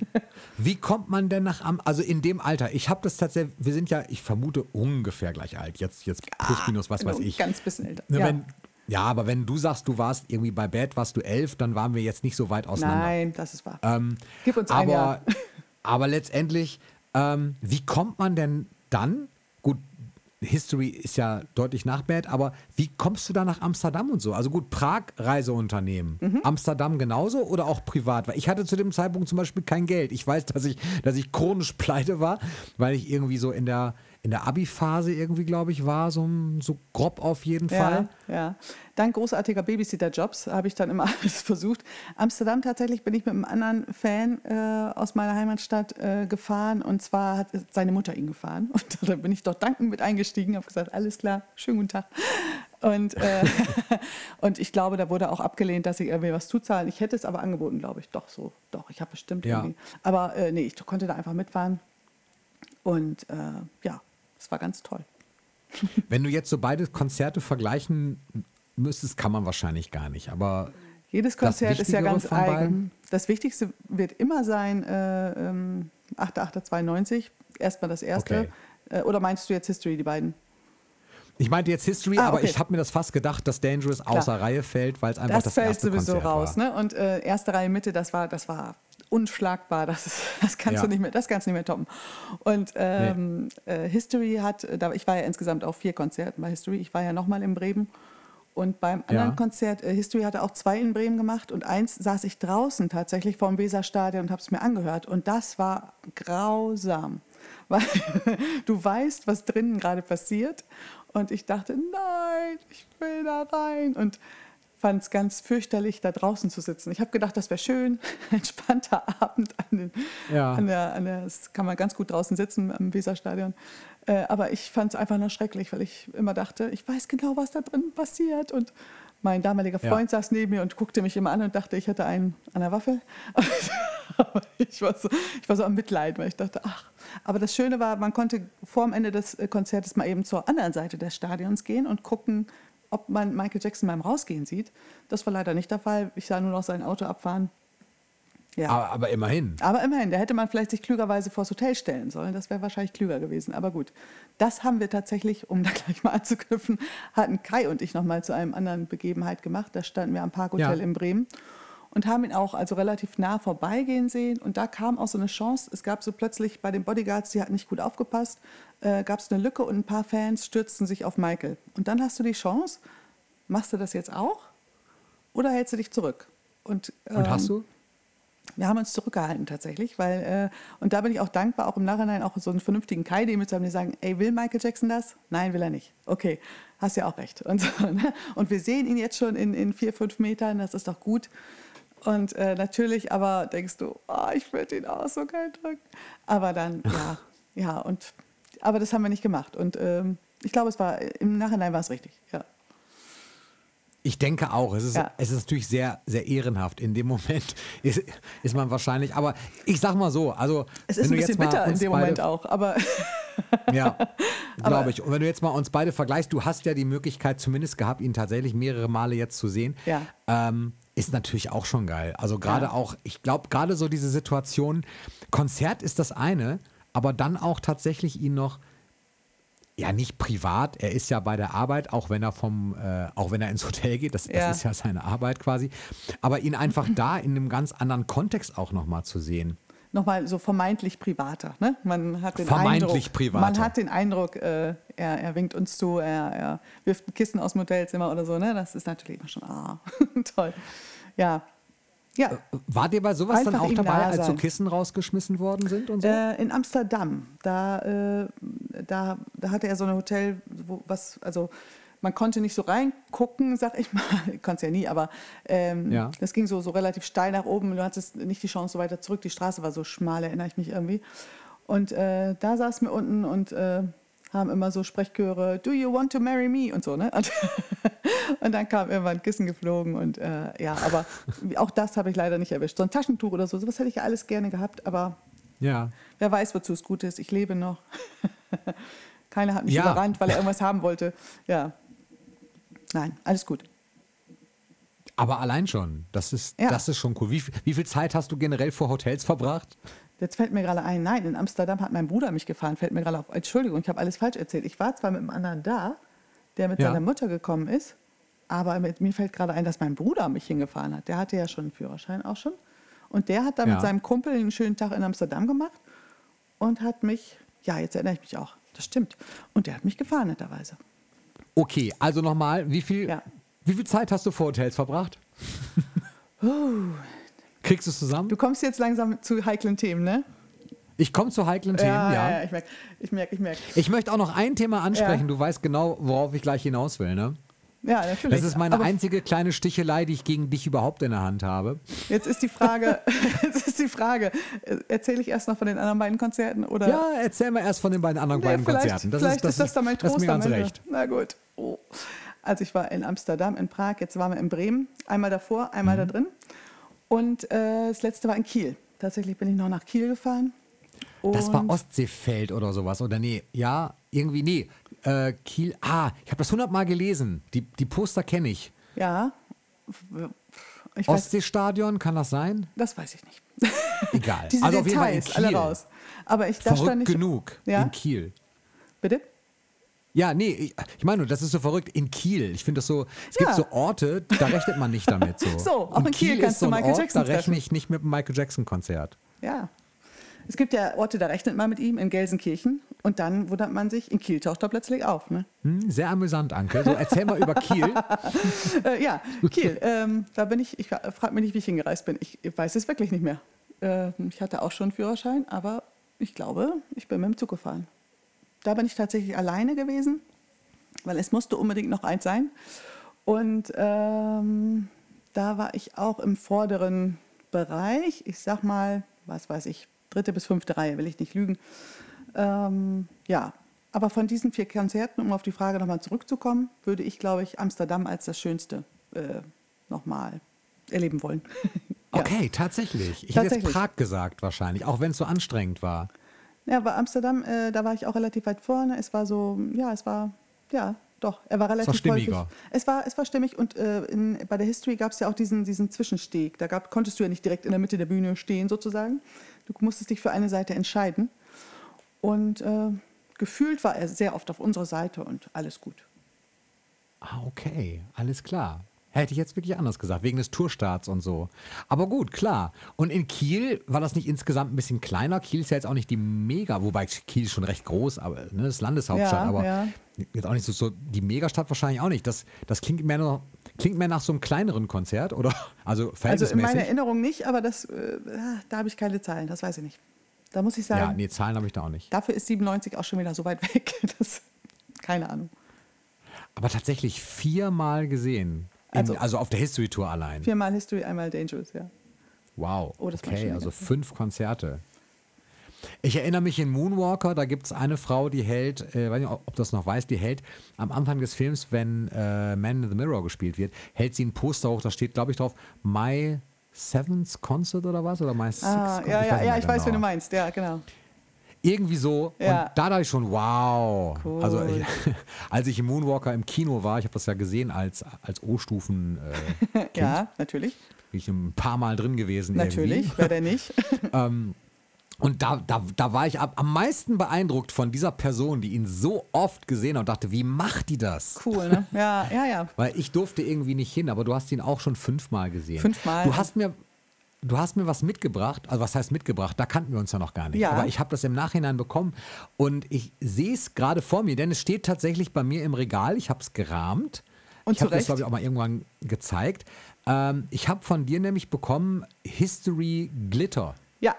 wie kommt man denn nach Am also in dem Alter? Ich habe das tatsächlich, wir sind ja, ich vermute ungefähr gleich alt. Jetzt, jetzt plus minus, was weiß ich. Ganz bisschen älter. Ne, ja. Wenn, ja, aber wenn du sagst, du warst irgendwie bei Bad, warst du elf, dann waren wir jetzt nicht so weit auseinander. Nein, das ist wahr. Ähm, Gib uns ein aber, Jahr. (laughs) aber letztendlich, ähm, wie kommt man denn dann? History ist ja deutlich nach Bad, aber wie kommst du da nach Amsterdam und so? Also gut, Prag Reiseunternehmen, Mhm. Amsterdam genauso oder auch privat? Weil ich hatte zu dem Zeitpunkt zum Beispiel kein Geld. Ich weiß, dass ich, dass ich chronisch (laughs) pleite war, weil ich irgendwie so in der in der Abi-Phase irgendwie, glaube ich, war, so, so grob auf jeden Fall. Ja, ja. Dank großartiger Babysitter-Jobs habe ich dann immer (laughs) alles versucht. Amsterdam tatsächlich bin ich mit einem anderen Fan äh, aus meiner Heimatstadt äh, gefahren und zwar hat seine Mutter ihn gefahren (laughs) und da bin ich doch dankend mit eingestiegen, habe gesagt, alles klar, schönen guten Tag. Und, äh, (laughs) und ich glaube, da wurde auch abgelehnt, dass ich irgendwie was zuzahlen. Ich hätte es aber angeboten, glaube ich. Doch, so. Doch, ich habe bestimmt Ja. irgendwie. Aber äh, nee, ich konnte da einfach mitfahren. Und äh, ja, es war ganz toll. (laughs) Wenn du jetzt so beide Konzerte vergleichen müsstest, kann man wahrscheinlich gar nicht. Aber Jedes Das Konzert ist ja ganz eigen. beiden? Das Wichtigste wird immer sein, äh, ähm, 8.8.92, erstmal das erste. Äh, oder meinst du jetzt History, die beiden? ich meinte jetzt History, Ah, aber okay. ich habe mir das fast gedacht, dass Dangerous außer Reihe fällt, weil es einfach Das, das, fällt erste sowieso Konzert raus. war. Ne? Und äh, erste Reihe Mitte, das war, das war unschlagbar. Das, ist, (laughs) das kannst Ja. du nicht mehr, das kannst du nicht mehr toppen. Und ähm, äh, History hat, äh, da, ich war ja insgesamt auf vier Konzerten bei History. Ich war ja nochmal in Bremen. Und beim anderen Ja. Konzert, äh, History hatte auch zwei in Bremen gemacht und eins saß ich draußen tatsächlich vor dem Weserstadion und habe es mir angehört. Und das war grausam, (laughs) weil du weißt, was drinnen gerade passiert. Und ich dachte, nein, ich will da rein. Und fand es ganz fürchterlich, da draußen zu sitzen. Ich habe gedacht, das wäre schön, (laughs) entspannter (laughs) Abend an, den, Ja. an der, an der, das kann man ganz gut draußen sitzen am Weserstadion. Äh, aber ich fand es einfach nur schrecklich, weil ich immer dachte, ich weiß genau, was da drin passiert. Und mein damaliger Ja. Freund saß neben mir und guckte mich immer an und dachte, ich hätte einen an der Waffe. (laughs) aber ich war, so, ich war so am Mitleid, weil ich dachte, ach. Aber das Schöne war, man konnte vor dem Ende des äh, Konzertes mal eben zur anderen Seite des Stadions gehen und gucken, ob man Michael Jackson beim Rausgehen sieht. Das war leider nicht der Fall. Ich sah nur noch sein Auto abfahren. Ja. Aber, aber immerhin. Aber immerhin, da hätte man vielleicht sich klügerweise vors Hotel stellen sollen. Das wäre wahrscheinlich klüger gewesen. Aber gut, das haben wir tatsächlich, um da (laughs) gleich mal anzuknüpfen, hatten Kai und ich nochmal zu einem anderen Begebenheit gemacht. Da standen wir am Parkhotel Ja. in Bremen und haben ihn auch also relativ nah vorbeigehen sehen. Und da kam auch so eine Chance. Es gab so plötzlich bei den Bodyguards, die hatten nicht gut aufgepasst, äh, gab es eine Lücke und ein paar Fans stürzten sich auf Michael. Und dann hast du die Chance, machst du das jetzt auch oder hältst du dich zurück? Und, Und ähm, hast du? wir haben uns zurückgehalten tatsächlich, weil, äh, und da bin ich auch dankbar, auch im Nachhinein auch so einen vernünftigen Kai, die mit zu haben, die sagen, ey, will Michael Jackson das? Nein, will er nicht. Okay, hast ja auch recht. Und, so, (laughs) ne? und wir sehen ihn jetzt schon in, in vier, fünf Metern, das ist doch gut. Und äh, natürlich, aber denkst du, oh, ich würde ihn auch so geil drücken. Aber dann, (laughs) ja, ja, und, aber das haben wir nicht gemacht. Und ähm, ich glaube, es war, im Nachhinein war es richtig, ja. Ich denke auch. Es ist, Ja. es ist natürlich sehr, sehr ehrenhaft. In dem Moment (laughs) ist, ist man wahrscheinlich, aber ich sag mal so, also Es ist ein bisschen bitter in dem beide, Moment auch, aber (laughs) Ja, glaube ich. Und wenn du jetzt mal uns beide vergleichst, du hast ja die Möglichkeit zumindest gehabt, ihn tatsächlich mehrere Male jetzt zu sehen. Ja. Ähm, ist natürlich auch schon geil. Also gerade Ja. auch, ich glaube, gerade so diese Situation, Konzert ist das eine, aber dann auch tatsächlich ihn noch, ja nicht privat, er ist ja bei der Arbeit, auch wenn er vom, äh, auch wenn er ins Hotel geht, das, Ja. das ist ja seine Arbeit quasi, aber ihn einfach da in einem ganz anderen Kontext auch nochmal zu sehen. Nochmal so vermeintlich privater. Ne? Man hat den Vermeintlich Eindruck, privater. Man hat den Eindruck, äh, er, er winkt uns zu, er, er wirft ein Kissen aus dem Hotelzimmer oder so. Ne? Das ist natürlich immer schon ah, (laughs) toll. Ja, ja. War dir bei sowas dann Einfach auch ihm dabei, als so. Kissen rausgeschmissen worden sind und so? Äh, in Amsterdam, da, äh, da, da hatte er so ein Hotel, wo was, also man konnte nicht so reingucken, sag ich mal. (laughs) Ich konnte es ja nie, aber ähm, Ja. das ging so, so relativ steil nach oben. Du hattest nicht die Chance so weiter zurück. Die Straße war so schmal, erinnere ich mich irgendwie. Und äh, da saßen wir unten und äh, haben immer so Sprechchöre, do you want to marry me? Und so, ne? Und, (laughs) und dann kam irgendwann ein Kissen geflogen und äh, ja, aber auch das habe ich leider nicht erwischt. So ein Taschentuch oder so, sowas hätte ich ja alles gerne gehabt, aber ja. Wer weiß, wozu es gut ist. Ich lebe noch. (laughs) Keiner hat mich Ja. überrannt, weil er irgendwas haben wollte. Ja. Nein, alles gut. Aber allein schon, das ist, Ja. das ist schon cool. Wie, viel- wie viel Zeit hast du generell vor Hotels verbracht? Jetzt fällt mir gerade ein, nein, in Amsterdam hat mein Bruder mich gefahren, fällt mir gerade auf. Entschuldigung, ich habe alles falsch erzählt. Ich war zwar mit einem anderen da, der mit Ja. seiner Mutter gekommen ist, aber mit, mir fällt gerade ein, dass mein Bruder mich hingefahren hat. Der hatte ja schon einen Führerschein auch schon. Und der hat da Ja. mit seinem Kumpel einen schönen Tag in Amsterdam gemacht und hat mich, ja, jetzt erinnere ich mich auch, das stimmt. Und der hat mich gefahren, netterweise. Okay, also nochmal, wie viel, Ja. wie viel Zeit hast du vor Hotels verbracht? Kriegst du es zusammen? Du kommst jetzt langsam zu heiklen Themen, ne? Ich komme zu heiklen Themen, ja. ich merke, ich merke, ich merke. Ich möchte auch noch ein Thema ansprechen. Ja. Du weißt genau, worauf ich gleich hinaus will, ne? Ja, natürlich. Das ist meine Aber einzige kleine Stichelei, die ich gegen dich überhaupt in der Hand habe. Jetzt ist die Frage, (laughs) jetzt ist die Frage, äh, erzähle ich erst noch von den anderen beiden Konzerten oder? Ja, erzähl mal erst von den beiden anderen Nee, beiden Konzerten. Das vielleicht ist, das, ist das dann mein das Trost ist mir ganz recht. Na gut. Oh. Also ich war in Amsterdam, in Prag, jetzt waren wir in Bremen, einmal davor, einmal Mhm. da drin. Und äh, das letzte war in Kiel. Tatsächlich bin ich noch nach Kiel gefahren. Das war Und- Ostseefeld oder sowas, oder nee? Ja, irgendwie, nee. Äh, Kiel, ah, ich habe das hundertmal gelesen. Die, die Poster kenne ich. Ja. Ich weiß, Ostseestadion, kann das sein? das weiß ich nicht. Egal. (laughs) Diese also auf jeden Fall in Details, alle Kiel. raus. Aber ich, da Verrückt stand ich, genug Ja? in Kiel. Bitte? Ja, nee, ich, ich meine, das ist so verrückt. In Kiel, ich finde das so, es Ja. gibt so Orte, da rechnet man nicht damit so. (laughs) So, auch Und in Kiel ist kannst so du ein Michael Ort, Jackson Da rechne treffen. ich nicht mit einem Michael Jackson-Konzert. Ja. Es gibt ja Orte, da rechnet man mit ihm, in Gelsenkirchen. Und dann wundert man sich, in Kiel taucht er plötzlich auf. Ne? Hm, sehr amüsant, Anke. So, erzähl mal über Kiel. (laughs) Äh, ja, Kiel. ähm, da bin ich, ich frage mich nicht, wie ich hingereist bin. Ich, ich weiß es wirklich nicht mehr. Äh, ich hatte auch schon einen Führerschein, aber ich glaube, ich bin mit dem Zug gefahren. Da bin ich tatsächlich alleine gewesen, weil es musste unbedingt noch eins sein. Und ähm, da war ich auch im vorderen Bereich. Ich sag mal, was weiß ich, dritte bis fünfte Reihe, will ich nicht lügen. Ähm, ja, aber von diesen vier Konzerten, um auf die Frage nochmal zurückzukommen, würde ich, glaube ich, Amsterdam als das Schönste äh, nochmal erleben wollen. (laughs) ja. Okay, tatsächlich. Ich hätte jetzt Tatsächlich. Prag gesagt wahrscheinlich, auch wenn es so anstrengend war. Ja, aber Amsterdam, äh, da war ich auch relativ weit vorne. Es war so, ja, es war, ja, doch. Er war relativ stimmiger. häufig. Es war, es war stimmig und äh, in, bei der History gab es ja auch diesen, diesen Zwischensteg. Da gab, konntest du ja nicht direkt in der Mitte der Bühne stehen, sozusagen. Du musstest dich für eine Seite entscheiden. Und äh, gefühlt war er sehr oft auf unserer Seite und alles gut. Ah, okay, alles klar. Hätte ich jetzt wirklich anders gesagt, wegen des Tourstarts und so. Aber gut, klar. Und in Kiel war das nicht insgesamt ein bisschen kleiner? Kiel ist ja jetzt auch nicht die mega, wobei Kiel ist schon recht groß, aber ne, das ist Landeshauptstadt, Ja, aber ja. jetzt auch nicht so, so die Megastadt wahrscheinlich auch nicht. Das, das klingt mehr noch, klingt mehr nach so einem kleineren Konzert, oder? (laughs) Also Also in meiner Erinnerung nicht, aber das, äh, ah, da habe ich keine Zahlen, das weiß ich nicht. Da muss ich sagen, ja, nee, Zahlen habe ich da auch nicht. dafür ist 97 auch schon wieder so weit weg. (laughs) Das, keine Ahnung. Aber tatsächlich viermal gesehen. In, also, Also- auf der History Tour allein. Viermal History, einmal Dangerous, ja. Wow. Oh, okay, also fünf Konzerte. Ich erinnere mich in Moonwalker, da gibt es eine Frau, die hält, äh, weiß nicht, ob du das noch weißt, die hält am Anfang des Films, wenn äh, Man in the Mirror gespielt wird, hält sie ein Poster hoch, da steht, glaube ich, drauf, My Seventh Concert oder was? Oder Sixth Ah, ja, ja, nicht ja, mehr ich weiß, wen du genau. meinst. Ja, genau. Irgendwie so. Ja. Und da dachte ich schon, wow. Cool. Also (laughs) ich, als ich im Moonwalker im Kino war, ich habe das ja gesehen als, als O-Stufen, äh, (laughs) Ja, natürlich. bin ich ein paar Mal drin gewesen. Natürlich, Irgendwie. wer denn nicht? (laughs) Und da, da, da war ich am meisten beeindruckt von dieser Person, die ihn so oft gesehen hat und dachte, wie macht die das? Cool, ne? Ja, ja, ja. Weil ich durfte irgendwie nicht hin, aber du hast ihn auch schon fünfmal gesehen. Fünfmal. Du hast mir, du hast mir was mitgebracht, also was heißt mitgebracht? Da kannten wir uns ja noch gar nicht. Ja. Aber ich habe das im Nachhinein bekommen und ich sehe es gerade vor mir, denn es steht tatsächlich bei mir im Regal. Ich habe es gerahmt. Und ich habe das, glaube ich, auch mal irgendwann gezeigt. Ähm, ich habe von dir nämlich bekommen History Glitter. Ja,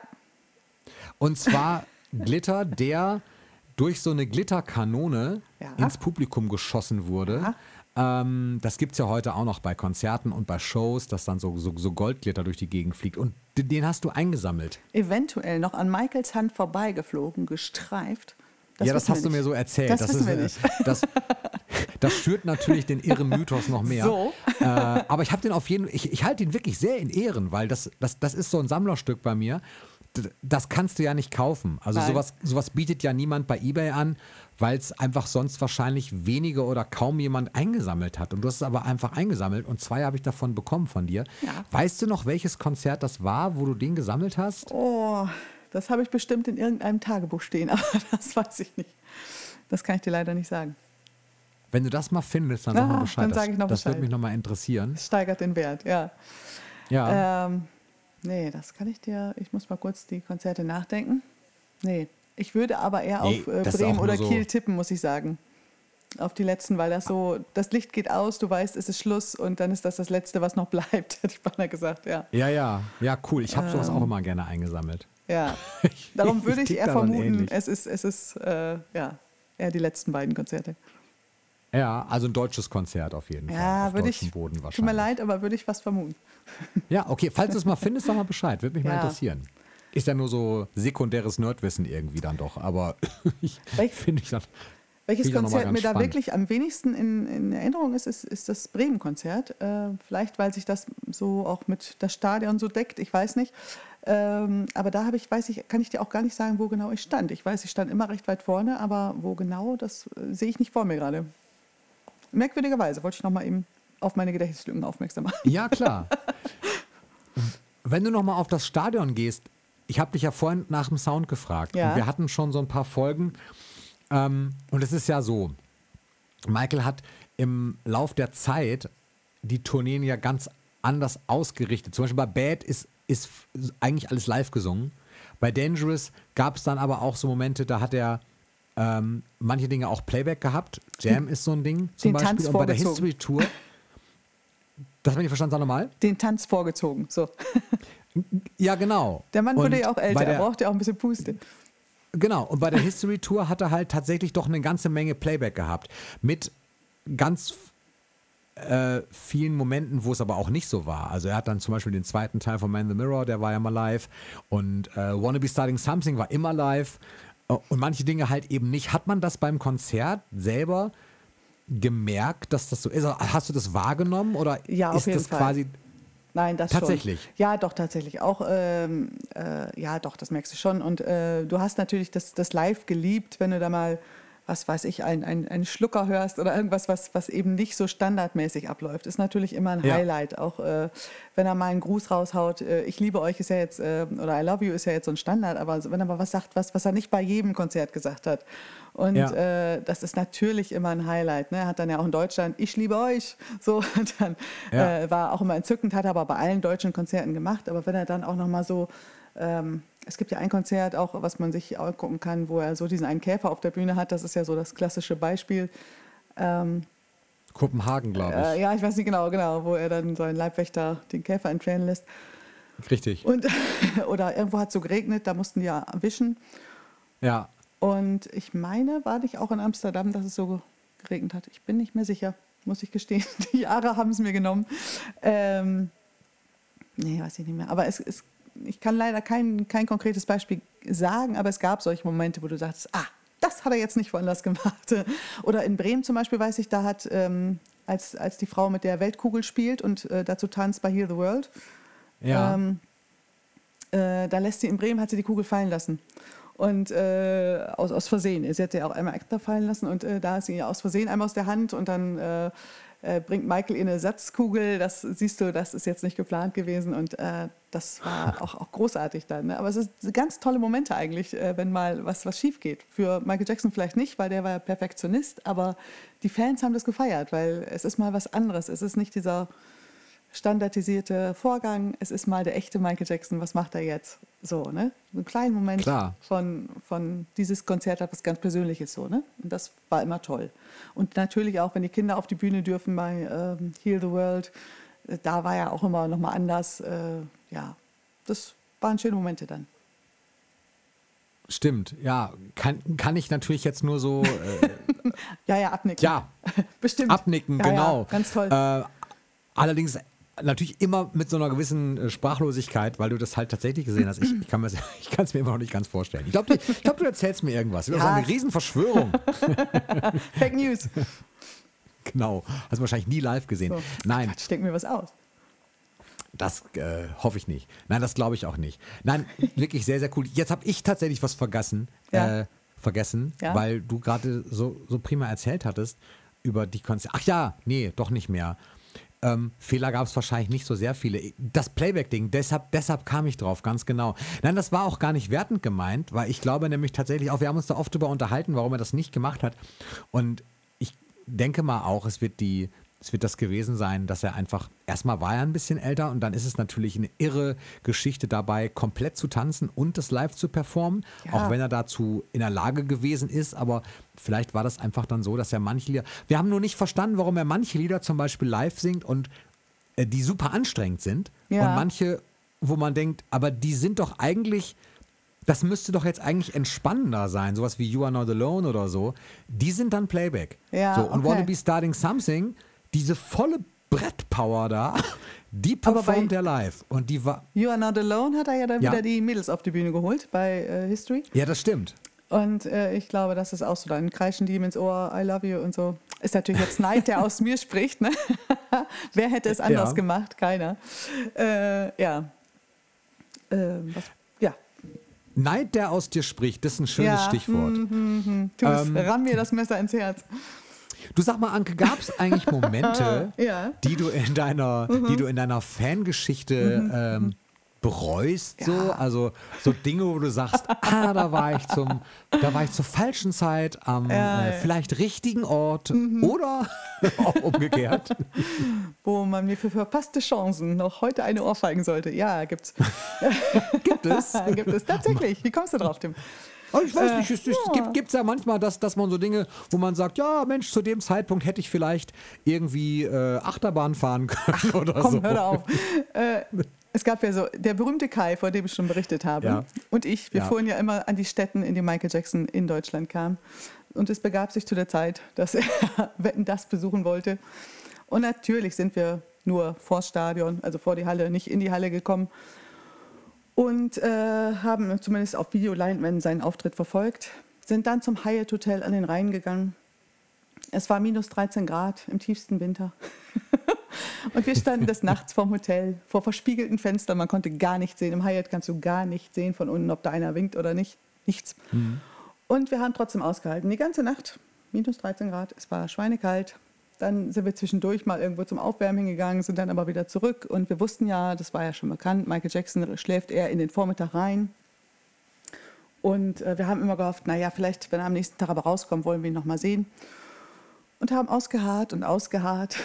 Und zwar Glitter, der durch so eine Glitterkanone Ja. ins Publikum geschossen wurde. Ähm, das gibt es ja heute auch noch bei Konzerten und bei Shows, dass dann so, so, so Goldglitter durch die Gegend fliegt. Und den hast du eingesammelt. eventuell noch an Michaels Hand vorbeigeflogen, gestreift. ja, das wissen wir hast du mir nicht. so erzählt. Das wissen wir ist, nicht. äh, (laughs) Das, das schürt natürlich den irren Mythos noch mehr. So. Äh, aber ich habe den auf jeden ich, ich halte ihn wirklich sehr in Ehren, weil das, das, das ist so ein Sammlerstück bei mir. Das kannst du ja nicht kaufen. Also Nein. sowas, sowas bietet ja niemand bei eBay an, weil es einfach sonst wahrscheinlich wenige oder kaum jemand eingesammelt hat. Und du hast es aber einfach eingesammelt und zwei habe ich davon bekommen von dir. Ja. Weißt du noch, welches Konzert das war, wo du den gesammelt hast? Oh, das habe ich bestimmt in irgendeinem Tagebuch stehen, (laughs) aber das weiß ich nicht. Das kann ich dir leider nicht sagen. Wenn du das mal findest, dann Ah, sag mal Bescheid. dann Das- sag ich noch das würde Bescheid. mich nochmal interessieren. Es steigert den Wert, ja. Ja. Ähm, nee, das kann ich dir. Ich muss mal kurz die Konzerte nachdenken. Nee, ich würde aber eher Nee, auf äh, Bremen oder so- Kiel tippen, muss ich sagen. Auf die letzten, weil das so, das Licht geht aus, du weißt, es ist Schluss und dann ist das das Letzte, was noch (laughs) bleibt, hätte ich beinahe gesagt, ja. Ja, ja, ja, cool. Ich habe Ähm. sowas auch immer gerne eingesammelt. Ja, (laughs) darum würde ich tick eher vermuten, ähnlich. es ist, es ist äh, ja, eher die letzten beiden Konzerte. Ja, also ein deutsches Konzert auf jeden Fall. Ja, auf würde ich. Boden wahrscheinlich. Tut mir leid, aber würde ich fast vermuten. (laughs) Ja, okay, falls du es mal findest, sag mal Bescheid. Würde mich mal Ja. interessieren. Ist ja nur so sekundäres Nerdwissen irgendwie dann doch, aber (laughs) ich finde ich dann. Welches mal Konzert mir ganz da spannend. wirklich am wenigsten in, in Erinnerung ist, ist, ist das Bremen-Konzert. Äh, vielleicht, weil sich das so auch mit das Stadion so deckt, ich weiß nicht. Ähm, aber da habe ich, weiß ich, kann ich dir auch gar nicht sagen, wo genau ich stand. Ich weiß, ich stand immer recht weit vorne, aber wo genau, das äh, sehe ich nicht vor mir gerade. Merkwürdigerweise wollte ich noch mal eben auf meine Gedächtnislücken aufmerksam machen. Ja, klar. Wenn du nochmal auf das Stadion gehst, ich habe dich ja vorhin nach dem Sound gefragt. Ja. Und wir hatten schon so ein paar Folgen. Ähm, und es ist ja so, Michael hat im Lauf der Zeit die Tourneen ja ganz anders ausgerichtet. Zum Beispiel bei Bad ist, ist eigentlich alles live gesungen. Bei Dangerous gab es dann aber auch so Momente, da hat er ähm, manche Dinge auch Playback gehabt. Jam ist so ein Ding zum Den Beispiel. Tanz und bei der. History Tour. Das habe ich nicht verstanden, sag nochmal. Den Tanz vorgezogen. So. (laughs) Ja, genau. Der Mann Und wurde ja auch älter, bei er der- braucht ja auch ein bisschen Puste. Genau, und bei der History Tour hat er halt tatsächlich doch eine ganze Menge Playback gehabt. Mit ganz äh, vielen Momenten, wo es aber auch nicht so war. Also er hat dann zum Beispiel den zweiten Teil von Man in the Mirror, der war ja mal live. Und äh, Wanna Be Starting Something war immer live. Äh, Und manche Dinge halt eben nicht. Hat man das beim Konzert selber gemerkt, dass das so ist? Also Hast du das wahrgenommen oder Ja, ist das Fall. quasi. Nein, das Tatsächlich? schon. Ja, doch, tatsächlich. Auch, ähm, äh, ja, doch, das merkst du schon. Und äh, du hast natürlich das, das Live geliebt, wenn du da mal was weiß ich, einen ein Schlucker hörst oder irgendwas, was, was eben nicht so standardmäßig abläuft, ist natürlich immer ein ja. Highlight. Auch äh, wenn er mal einen Gruß raushaut, äh, ich liebe euch ist ja jetzt, äh, oder I love you ist ja jetzt so ein Standard, aber wenn er mal was sagt, was, was er nicht bei jedem Konzert gesagt hat. Und ja. Äh, das ist natürlich immer ein Highlight. Ne? Er hat dann ja auch in Deutschland, ich liebe euch, (laughs) so, dann ja. Äh, war auch immer entzückend, hat er aber bei allen deutschen Konzerten gemacht. Aber wenn er dann auch nochmal so ähm, es gibt ja ein Konzert auch, was man sich angucken kann, wo er so diesen einen Käfer auf der Bühne hat. Das ist ja so das klassische Beispiel. Ähm, Kopenhagen, glaube ich. Äh, ja, ich weiß nicht genau, genau, wo er dann seinen Leibwächter den Käfer entfernen lässt. Richtig. Und, (laughs) oder irgendwo hat es so geregnet, da mussten die ja wischen. Ja. Und ich meine, war nicht auch in Amsterdam, dass es so geregnet hat. Ich bin nicht mehr sicher, muss ich gestehen. (laughs) Die Jahre haben es mir genommen. Ähm, nee, weiß ich nicht mehr. Aber es, es ich kann leider kein, kein konkretes Beispiel sagen, aber es gab solche Momente, wo du sagst, ah, das hat er jetzt nicht woanders gemacht. (laughs) Oder in Bremen zum Beispiel weiß ich, da hat, ähm, als, als die Frau mit der Weltkugel spielt und äh, dazu tanzt bei Heal the World, ja. ähm, äh, da lässt sie in Bremen, hat sie die Kugel fallen lassen. Und äh, aus, aus Versehen. Sie hat ja auch einmal extra fallen lassen und äh, da ist sie aus Versehen einmal aus der Hand und dann äh, äh, bringt Michael in eine Satzkugel. Das siehst du, das ist jetzt nicht geplant gewesen und äh, das war (laughs) auch, auch großartig dann. Ne? Aber es ist ganz tolle Momente eigentlich, äh, wenn mal was, was schief geht. Für Michael Jackson vielleicht nicht, weil der war ja Perfektionist, aber die Fans haben das gefeiert, weil es ist mal was anderes. Es ist nicht dieser standardisierte Vorgang. Es ist mal der echte Michael Jackson. Was macht er jetzt? So, ne? Ein kleiner Moment Klar. von, von dieses Konzert hat was ganz Persönliches so, ne? Und das war immer toll. Und natürlich auch, wenn die Kinder auf die Bühne dürfen bei ähm, Heal the World, äh, da war ja auch immer noch mal anders. Äh, ja, das waren schöne Momente dann. Stimmt, ja. Kann, kann ich natürlich jetzt nur so. Äh, (laughs) ja, ja, abnicken. Ja, (laughs) bestimmt. Abnicken, ja, genau. Ja, ganz toll. Äh, allerdings natürlich immer mit so einer gewissen äh, Sprachlosigkeit, weil du das halt tatsächlich gesehen hast. Ich, ich kann es (laughs) mir immer noch nicht ganz vorstellen. Ich glaube, glaub, du erzählst mir irgendwas. Das ist eine Riesenverschwörung. (laughs) Fake News. Genau. Hast du wahrscheinlich nie live gesehen. So. Nein. Quatsch, denk mir was aus. Das äh, hoffe ich nicht. Nein, das glaube ich auch nicht. Nein, wirklich sehr, sehr cool. Jetzt habe ich tatsächlich was vergessen, ja. äh, vergessen, ja. weil du gerade so, so prima erzählt hattest über die Konzerte. Ach ja, nee, doch nicht mehr. Ähm, Fehler gab es wahrscheinlich nicht so sehr viele. Das Playback-Ding, deshalb, deshalb kam ich drauf, ganz genau. Nein, das war auch gar nicht wertend gemeint, weil ich glaube nämlich tatsächlich auch, wir haben uns da oft darüber unterhalten, warum er das nicht gemacht hat. Und ich denke mal auch, es wird die es wird das gewesen sein, dass er einfach, erstmal war er ein bisschen älter und dann ist es natürlich eine irre Geschichte dabei, komplett zu tanzen und das live zu performen, ja. auch wenn er dazu in der Lage gewesen ist, aber vielleicht war das einfach dann so, dass er manche Lieder, wir haben nur nicht verstanden, warum er manche Lieder zum Beispiel live singt und äh, die super anstrengend sind ja. und manche, wo man denkt, aber die sind doch eigentlich, das müsste doch jetzt eigentlich entspannender sein, sowas wie You Are Not Alone oder so, die sind dann Playback. Ja, so, und okay. Wanna Be Starting Something diese volle Brettpower da, (laughs) die performt er live. Und die war. You Are Not Alone hat er ja dann ja. wieder die Mädels auf die Bühne geholt bei äh, History. Ja, das stimmt. Und äh, ich glaube, das ist auch so. Dann kreischen die ihm ins Ohr, I love you und so. Ist natürlich jetzt Neid, der aus mir spricht. Ne? (laughs) Wer hätte es anders ja. gemacht? Keiner. Äh, ja. Äh, was. Neid, der aus dir spricht, das ist ein schönes ja. Stichwort. Mm, mm, mm. ähm, ramm mir das Messer ins Herz. Du sag mal, Anke, gab es eigentlich Momente, (laughs) ja. die du in deiner, mhm. die du in deiner Fangeschichte mhm. ähm, bereust, ja. so, also so Dinge, wo du sagst, ah, da war ich zum, da war ich zur falschen Zeit am ja, äh, vielleicht richtigen Ort mhm. oder (laughs) auch umgekehrt. Wo man mir für verpasste Chancen noch heute eine ohrfeigen sollte. Ja, gibt's. (laughs) gibt es? gibt es tatsächlich. Wie kommst du drauf, Tim? Aber ich weiß äh, nicht, es, es ja. gibt es ja manchmal, dass, dass man so Dinge, wo man sagt, ja Mensch, zu dem Zeitpunkt hätte ich vielleicht irgendwie äh, Achterbahn fahren (laughs) können Ach, oder komm, so. hör auf. Äh, es gab ja so, der berühmte Kai, vor dem ich schon berichtet habe, ja. und ich, wir ja. fuhren ja immer an die Städten, in die Michael Jackson in Deutschland kam. Und es begab sich zu der Zeit, dass er (laughs) Wetten das besuchen wollte. Und natürlich sind wir nur vor Stadion, also vor die Halle, nicht in die Halle gekommen und äh, haben zumindest auf Videoleinwänden seinen Auftritt verfolgt, sind dann zum Hyatt Hotel an den Rhein gegangen. Es war minus 13 Grad im tiefsten Winter. (laughs) und wir standen des Nachts vorm Hotel, vor verspiegelten Fenstern. Man konnte gar nichts sehen. Im Hyatt kannst du gar nicht sehen von unten, ob da einer winkt oder nicht. Nichts. Mhm. Und wir haben trotzdem ausgehalten. Die ganze Nacht, minus 13 Grad, es war schweinekalt. Dann sind wir zwischendurch mal irgendwo zum Aufwärmen hingegangen, sind dann aber wieder zurück. Und wir wussten ja, das war ja schon bekannt, Michael Jackson schläft eher in den Vormittag rein. Und äh, wir haben immer gehofft, naja, vielleicht, wenn er am nächsten Tag aber rauskommt, wollen wir ihn nochmal sehen. Und haben ausgeharrt und ausgeharrt.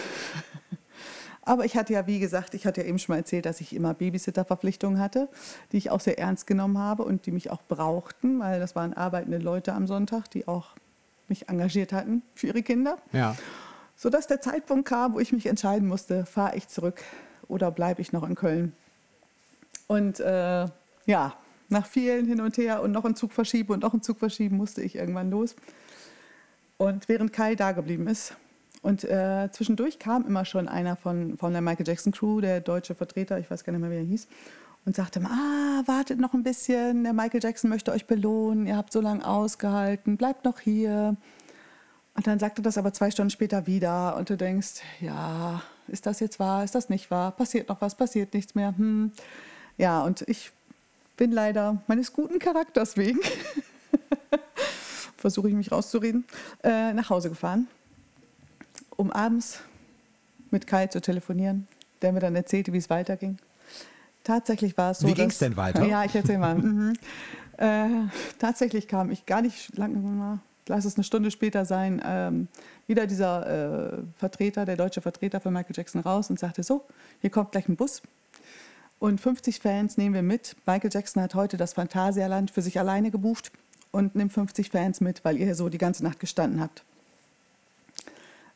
(laughs) aber ich hatte ja, wie gesagt, ich hatte ja eben schon mal erzählt, dass ich immer Babysitter-Verpflichtungen hatte, die ich auch sehr ernst genommen habe und die mich auch brauchten, weil das waren arbeitende Leute am Sonntag, die auch mich engagiert hatten für ihre Kinder. Ja. Sodass der Zeitpunkt kam, wo ich mich entscheiden musste, fahre ich zurück oder bleibe ich noch in Köln. Und äh, ja, nach vielen hin und her und noch einen Zug verschieben und noch einen Zug verschieben, musste ich irgendwann los. Und während Kai da geblieben ist. Und äh, zwischendurch kam immer schon einer von, von der Michael Jackson Crew, der deutsche Vertreter, ich weiß gar nicht mehr, wie er hieß, und sagte, ah, wartet noch ein bisschen, der Michael Jackson möchte euch belohnen, ihr habt so lange ausgehalten, bleibt noch hier. Und dann sagte das aber zwei Stunden später wieder und du denkst, ja, ist das jetzt wahr, ist das nicht wahr, passiert noch was, passiert nichts mehr. Hm. Ja, und ich bin leider meines guten Charakters wegen, (laughs) versuche ich mich rauszureden, äh, nach Hause gefahren, um abends mit Kai zu telefonieren, der mir dann erzählte, wie es weiterging. Tatsächlich war es so. Wie ging es denn weiter? Ja, ich erzähle mal. mhm. äh, tatsächlich kam ich gar nicht lange, lass es eine Stunde später sein, ähm, wieder dieser äh, Vertreter, der deutsche Vertreter von Michael Jackson raus und sagte: So, hier kommt gleich ein Bus und 50 Fans nehmen wir mit. Michael Jackson hat heute das Phantasialand für sich alleine gebucht und nimmt 50 Fans mit, weil ihr so die ganze Nacht gestanden habt.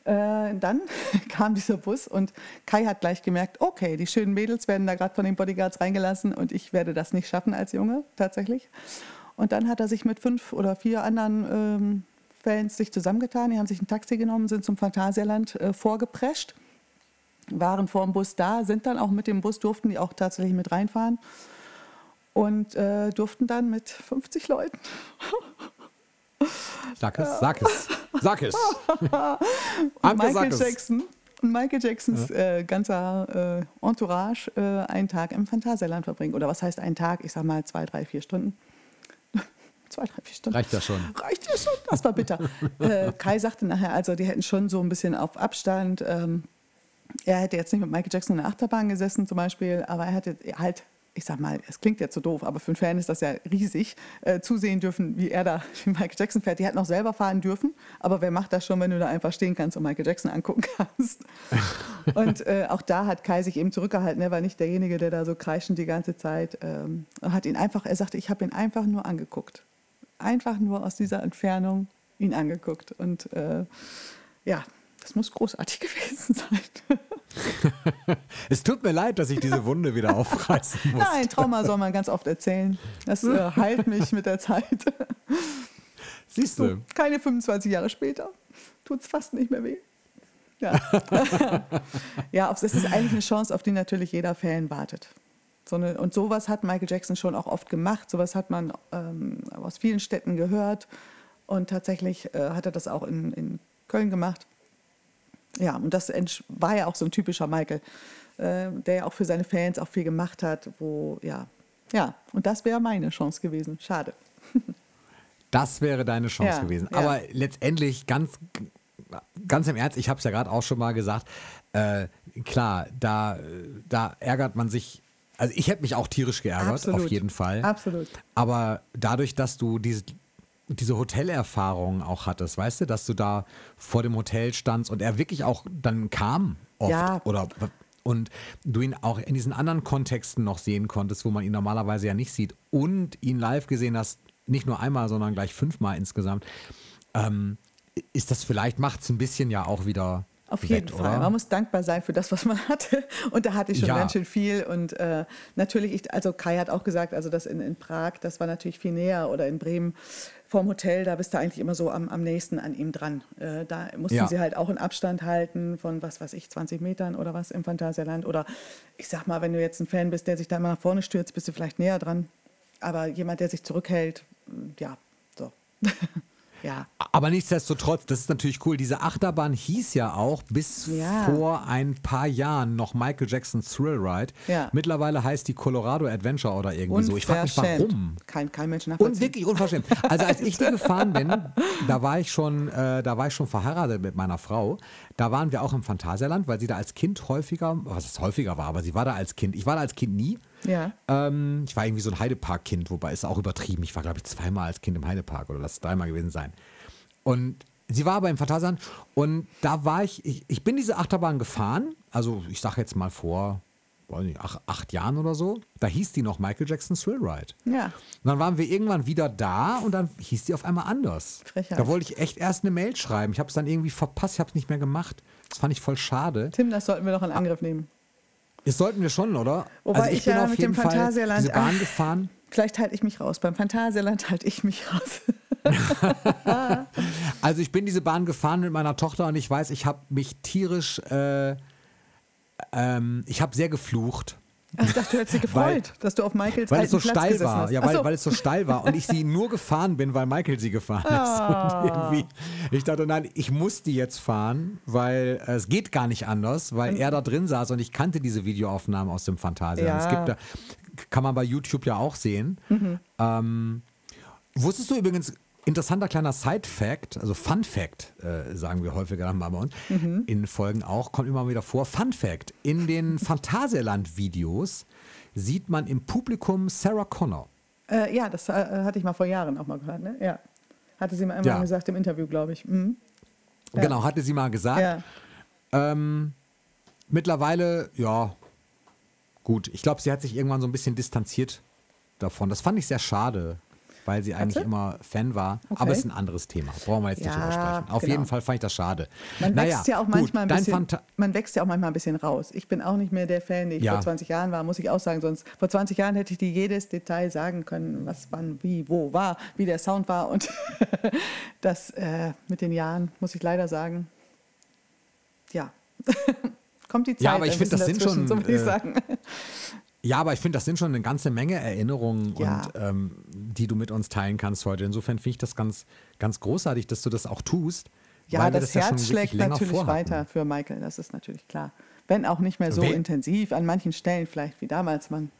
Äh, dann (laughs) kam dieser Bus und Kai hat gleich gemerkt, okay, die schönen Mädels werden da gerade von den Bodyguards reingelassen und ich werde das nicht schaffen als Junge tatsächlich. Und dann hat er sich mit fünf oder vier anderen ähm, Fans sich zusammengetan, die haben sich ein Taxi genommen, sind zum Phantasialand äh, vorgeprescht waren vor dem Bus da, sind dann auch mit dem Bus, durften die auch tatsächlich mit reinfahren und äh, durften dann mit 50 Leuten. (laughs) Sag es, sag es, (laughs) sag es. Anke, Michael sag Jackson und Michael Jacksons ja. äh, ganzer äh, Entourage äh, einen Tag im Phantasialand verbringen. Oder was heißt einen Tag? Ich sag mal zwei, drei, vier Stunden. Zwei, drei, vier Stunden. Reicht ja schon. Reicht ja schon. Das war bitter. (laughs) Äh, Kai sagte nachher, also die hätten schon so ein bisschen auf Abstand. Ähm, er hätte jetzt nicht mit Michael Jackson in der Achterbahn gesessen zum Beispiel, aber er hätte halt, ich sag mal, es klingt jetzt so doof, aber für einen Fan ist das ja riesig, äh, zusehen dürfen, wie er da (laughs) wie Michael Jackson fährt. Die hätten auch selber fahren dürfen, aber wer macht das schon, wenn du da einfach stehen kannst und Michael Jackson angucken (laughs) kannst? und äh, auch da hat Kai sich eben zurückgehalten. Er war nicht derjenige, der da so kreischend die ganze Zeit ähm, hat ihn einfach, er sagte, ich habe ihn einfach nur angeguckt. Einfach nur aus dieser Entfernung ihn angeguckt. Und äh, ja, das muss großartig (laughs) gewesen sein. (laughs) es tut mir leid, dass ich diese Wunde wieder aufreißen muss. Nein, Trauma soll man ganz oft erzählen. Das äh, (laughs) heilt mich mit der Zeit. Siehst du? Keine 25 Jahre später tut es fast nicht mehr weh. Ja, ja es ist eigentlich eine Chance, auf die natürlich jeder Fan wartet. So eine, und sowas hat Michael Jackson schon auch oft gemacht. Sowas hat man ähm, aus vielen Städten gehört. Und tatsächlich äh, hat er das auch in, in Köln gemacht. Ja, und das war ja auch so ein typischer Michael, äh, der ja auch für seine Fans auch viel gemacht hat, wo, ja, ja, und das wäre meine Chance gewesen. Schade. (laughs) Das wäre deine Chance ja, gewesen. Ja. Aber letztendlich ganz, ganz im Ernst, ich habe es ja gerade auch schon mal gesagt, äh, klar, da, da ärgert man sich also ich hätte mich auch tierisch geärgert, Absolut. auf jeden Fall. Absolut. Aber dadurch, dass du diese, diese Hotelerfahrung auch hattest, weißt du, dass du da vor dem Hotel standst und er wirklich auch dann kam oft ja. oder und du ihn auch in diesen anderen Kontexten noch sehen konntest, wo man ihn normalerweise ja nicht sieht und ihn live gesehen hast, nicht nur einmal, sondern gleich fünfmal insgesamt, ähm, ist das vielleicht, macht es ein bisschen ja auch wieder auf jeden Fall. Oder? Man muss dankbar sein für das, was man hatte. (laughs) Und da hatte ich schon ja. ganz schön viel. Und äh, natürlich, ich, also Kai hat auch gesagt, also das in, in Prag, das war natürlich viel näher oder in Bremen vorm Hotel, da bist du eigentlich immer so am, am nächsten an ihm dran. Äh, da mussten ja. sie halt auch einen Abstand halten von, was weiß ich, 20 Metern oder was im Phantasialand. Oder ich sag mal, wenn du jetzt ein Fan bist, der sich da immer nach vorne stürzt, bist du vielleicht näher dran. Aber jemand, der sich zurückhält, ja, so. (laughs) Ja. Aber nichtsdestotrotz, das ist natürlich cool. Diese Achterbahn hieß ja auch bis Ja. vor ein paar Jahren noch Michael Jackson Thrill Ride. Ja. Mittlerweile heißt die Colorado Adventure oder irgendwie so. Ich frage mich, warum. Kein, kein Mensch Und nachvollziehen. wirklich unverschämt. Also als ich die gefahren bin, da war ich schon, äh, da war ich schon verheiratet mit meiner Frau. Da waren wir auch im Phantasialand, weil sie da als Kind häufiger, was es häufiger war, aber sie war da als Kind. Ich war da als Kind nie. Ja. Ähm, ich war irgendwie so ein Heidepark-Kind, wobei ist auch übertrieben. Ich war, glaube ich, zweimal als Kind im Heidepark oder lass es dreimal gewesen sein. Und sie war aber im Phantasialand und da war ich, ich, ich bin diese Achterbahn gefahren, also ich sage jetzt mal vor, weiß nicht, acht, acht Jahren oder so. Da hieß die noch Michael Jackson Thrill Ride. Ja. Und dann waren wir irgendwann wieder da und dann hieß die auf einmal anders. Frechheit. Da wollte ich echt erst eine Mail schreiben. Ich habe es dann irgendwie verpasst, ich habe es nicht mehr gemacht. Das fand ich voll schade. Tim, das sollten wir doch in Angriff nehmen. Das sollten wir schon, oder? Wobei also ich, ich bin ja auf mit jeden dem Fall Phantasialand- diese Bahn Ach. gefahren. Vielleicht halte ich mich raus. Beim Phantasialand halte ich mich raus. (laughs) (laughs) Also ich bin diese Bahn gefahren mit meiner Tochter und ich weiß, ich habe mich tierisch, äh, ähm, ich habe sehr geflucht. Ich dachte, du hättest dich gefreut, dass du auf Michaels Weil es alten so Platz steil war. hast. Ja, weil, so. weil es so steil war und ich sie nur gefahren bin, weil Michael sie gefahren ist. Ah. Und irgendwie, ich dachte, nein, ich muss die jetzt fahren, weil äh, es geht gar nicht anders, weil er da drin saß und ich kannte diese Videoaufnahmen aus dem Fantasia. Ja. Es gibt da, kann man bei YouTube ja auch sehen. Mhm. Ähm, wusstest du übrigens, interessanter kleiner Side-Fact, also Fun-Fact, äh, sagen wir häufiger dann mal bei uns, Mhm. in Folgen auch, kommt immer wieder vor. Fun-Fact: In den (laughs) Phantasialand-Videos sieht man im Publikum Sarah Connor. Äh, ja, das äh, hatte ich mal vor Jahren auch mal gehört. Ne? Ja. Hatte sie mal immer Ja. gesagt im Interview, glaube ich. Mhm. Ja. Genau, hatte sie mal gesagt. Ja. Ähm, mittlerweile, ja, gut. Ich glaube, sie hat sich irgendwann so ein bisschen distanziert davon. Das fand ich sehr schade, weil sie eigentlich sie? immer Fan war. Okay. Aber es ist ein anderes Thema. Brauchen wir jetzt nicht Ja, drüber sprechen. Auf genau. jeden Fall fand ich das schade. Man naja, wächst ja auch gut, manchmal ein dein bisschen, man wächst ja auch manchmal ein bisschen raus. Ich bin auch nicht mehr der Fan, den ich Ja. vor 20 Jahren war, muss ich auch sagen. Sonst vor 20 Jahren hätte ich dir jedes Detail sagen können, was wann, wie, wo war, wie der Sound war. Und (laughs) das äh, mit den Jahren, muss ich leider sagen, ja, (laughs) kommt die Zeit. Ja, aber ich ein find, das sind schon, So äh, sagen. Ja, aber ich finde, das sind schon eine ganze Menge Erinnerungen, Ja. und, ähm, die du mit uns teilen kannst heute. Insofern finde ich das ganz, ganz großartig, dass du das auch tust. Ja, das, ja schon Herz wirklich schlägt natürlich vorhatten. weiter für Michael, das ist natürlich klar. Wenn auch nicht mehr so We- intensiv, an manchen Stellen vielleicht wie damals. Man,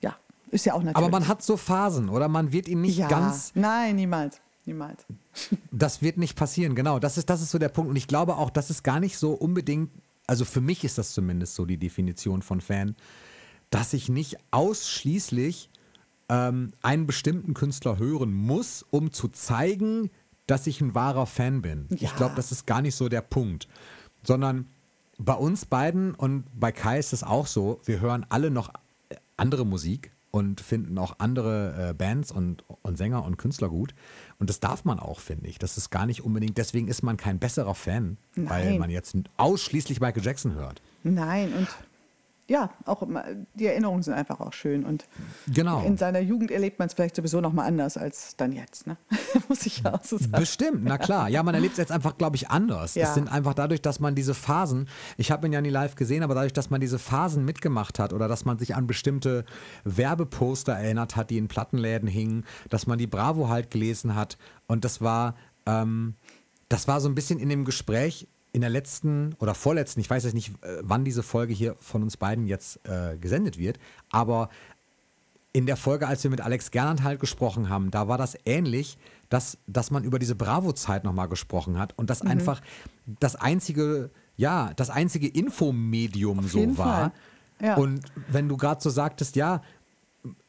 ja, ist ja auch natürlich. Aber man hat so Phasen, oder? Man wird ihn nicht ja, ganz Nein, niemals. Niemals. (laughs) Das wird nicht passieren, genau. Das ist, das ist so der Punkt. Und ich glaube auch, das ist gar nicht so unbedingt, also für mich ist das zumindest so die Definition von Fan, dass ich nicht ausschließlich ähm, einen bestimmten Künstler hören muss, um zu zeigen, dass ich ein wahrer Fan bin. Ich Ja. glaube, das ist gar nicht so der Punkt. Sondern bei uns beiden und bei Kai ist es auch so, wir hören alle noch äh, andere Musik und finden auch andere äh, Bands und, und Sänger und Künstler gut. Und das darf man auch, finde ich. Das ist gar nicht unbedingt, deswegen ist man kein besserer Fan, weil Nein. man jetzt ausschließlich Michael Jackson hört. Nein, und ja, auch die Erinnerungen sind einfach auch schön. Und Genau. in seiner Jugend erlebt man es vielleicht sowieso noch mal anders als dann jetzt. Ne? (laughs) Muss ich ja auch so sagen. Bestimmt, na klar. Ja, man erlebt es jetzt einfach, glaube ich, anders. Ja. Es sind einfach dadurch, dass man diese Phasen, ich habe ihn ja nie live gesehen, aber dadurch, dass man diese Phasen mitgemacht hat oder dass man sich an bestimmte Werbeposter erinnert hat, die in Plattenläden hingen, dass man die Bravo halt gelesen hat und das war, ähm, das war so ein bisschen in dem Gespräch in der letzten oder vorletzten, ich weiß jetzt nicht, äh, wann diese Folge hier von uns beiden jetzt äh, gesendet wird, aber in der Folge, als wir mit Alex Gernand halt gesprochen haben, da war das ähnlich, dass, dass man über diese Bravo-Zeit nochmal gesprochen hat und Mhm. das einfach das einzige, ja, das einzige Infomedium so jeden war. Fall. Ja. Und wenn du gerade so sagtest, ja,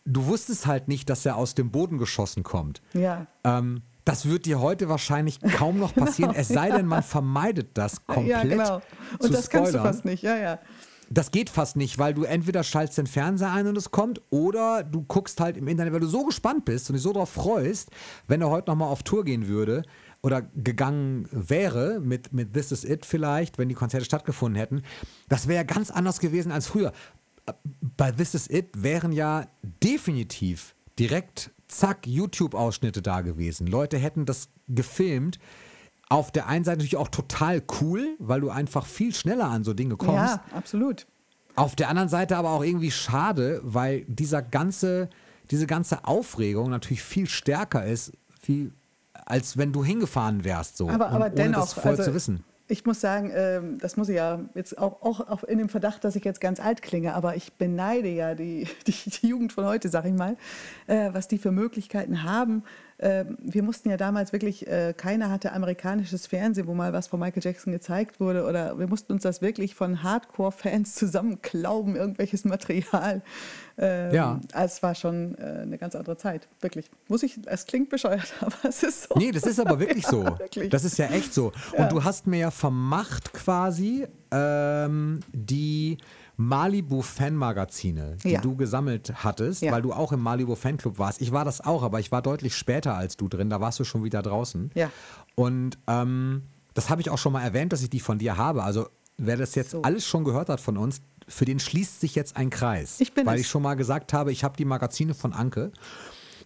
du wusstest halt nicht, dass er aus dem Boden geschossen kommt. Ja. Ähm, das wird dir heute wahrscheinlich kaum noch passieren, es sei denn, man vermeidet das (laughs) komplett. ja, genau. Und das kannst du spoilern. fast nicht. Ja, ja. Das geht fast nicht, weil du entweder schaltest den Fernseher ein und es kommt oder du guckst halt im Internet, weil du so gespannt bist und dich so darauf freust, wenn er heute nochmal auf Tour gehen würde oder gegangen wäre mit, mit This Is It vielleicht, wenn die Konzerte stattgefunden hätten. Das wäre ja ganz anders gewesen als früher. Bei This Is It wären ja definitiv direkt, zack, YouTube-Ausschnitte da gewesen. Leute hätten das gefilmt. Auf der einen Seite natürlich auch total cool, weil du einfach viel schneller an so Dinge kommst. Ja, absolut. Auf der anderen Seite aber auch irgendwie schade, weil dieser ganze, diese ganze Aufregung natürlich viel stärker ist, viel als wenn du hingefahren wärst, so. Aber, und aber ohne dennoch, das vorher also, zu wissen. Ich muss sagen, ähm, das muss ich ja jetzt auch, auch, in dem Verdacht, dass ich jetzt ganz alt klinge, aber ich beneide ja die, (laughs) die, die Jugend von heute, sag ich mal, äh, was die für Möglichkeiten haben. Ähm, wir mussten ja damals wirklich, äh, keiner hatte amerikanisches Fernsehen, wo mal was von Michael Jackson gezeigt wurde, oder wir mussten uns das wirklich von Hardcore-Fans (laughs) zusammenklauben, irgendwelches Material. Ähm, Ja. also Es war schon äh, eine ganz andere Zeit, wirklich. Muss ich, es klingt bescheuert, (laughs) aber es ist so. Nee, das ist aber wirklich so. (laughs) wirklich. Das ist ja echt so. Und du hast mir ja vermacht quasi ähm, die Malibu-Fanmagazine, die Ja. du gesammelt hattest, Ja. weil du auch im Malibu-Fanclub warst. Ich war das auch, aber ich war deutlich später als du drin. Da warst du schon wieder draußen. Ja. Und ähm, das habe ich auch schon mal erwähnt, dass ich die von dir habe. Also wer das jetzt So. alles schon gehört hat von uns, für den schließt sich jetzt ein Kreis. Ich bin weil es. ich schon mal gesagt habe, ich habe die Magazine von Anke.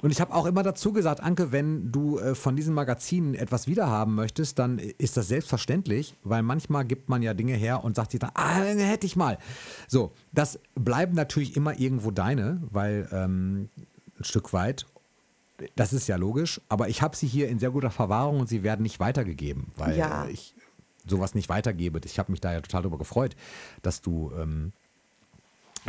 Und ich habe auch immer dazu gesagt, Anke, wenn du äh, von diesen Magazinen etwas wiederhaben möchtest, dann ist das selbstverständlich, weil manchmal gibt man ja Dinge her und sagt sich dann, ah, hätte ich mal. So, das bleiben natürlich immer irgendwo deine, weil ähm, ein Stück weit, das ist ja logisch, aber ich habe sie hier in sehr guter Verwahrung und sie werden nicht weitergegeben, weil Ja. ich sowas nicht weitergebe. Ich habe mich da ja total darüber gefreut, dass du ähm,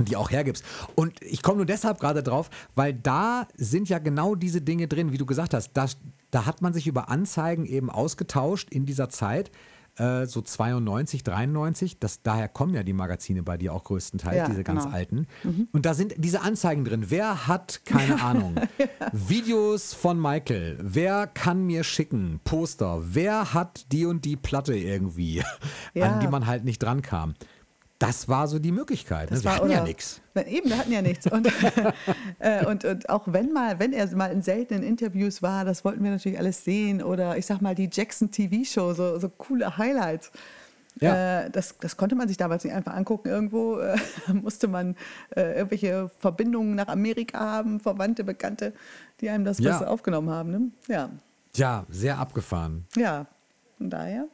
die auch hergibst. Und ich komme nur deshalb gerade drauf, weil da sind ja genau diese Dinge drin, wie du gesagt hast. Da, da hat man sich über Anzeigen eben ausgetauscht in dieser Zeit, äh, so 92, 93. Das, daher kommen ja die Magazine bei dir auch größtenteils, Ja, diese ganz genau. alten. Und da sind diese Anzeigen drin. Wer hat, keine (laughs) Ahnung, Videos von Michael? Wer kann mir schicken? Poster? Wer hat die und die Platte irgendwie, Ja. (laughs) an die man halt nicht dran kam? Das war so die Möglichkeit. Ne? Das Wir war, hatten ja nichts. Eben, wir hatten ja nichts. Und, (laughs) äh, und, und auch wenn mal, wenn er mal in seltenen Interviews war, das wollten wir natürlich alles sehen. Oder ich sag mal, die Jackson TV-Show, so, so coole Highlights. Ja. Äh, das, das konnte man sich damals nicht einfach angucken. Irgendwo äh, (laughs) musste man äh, irgendwelche Verbindungen nach Amerika haben, Verwandte, Bekannte, die einem das Ja. aufgenommen haben. Ne? Ja, Ja, sehr abgefahren. ja. Von daher.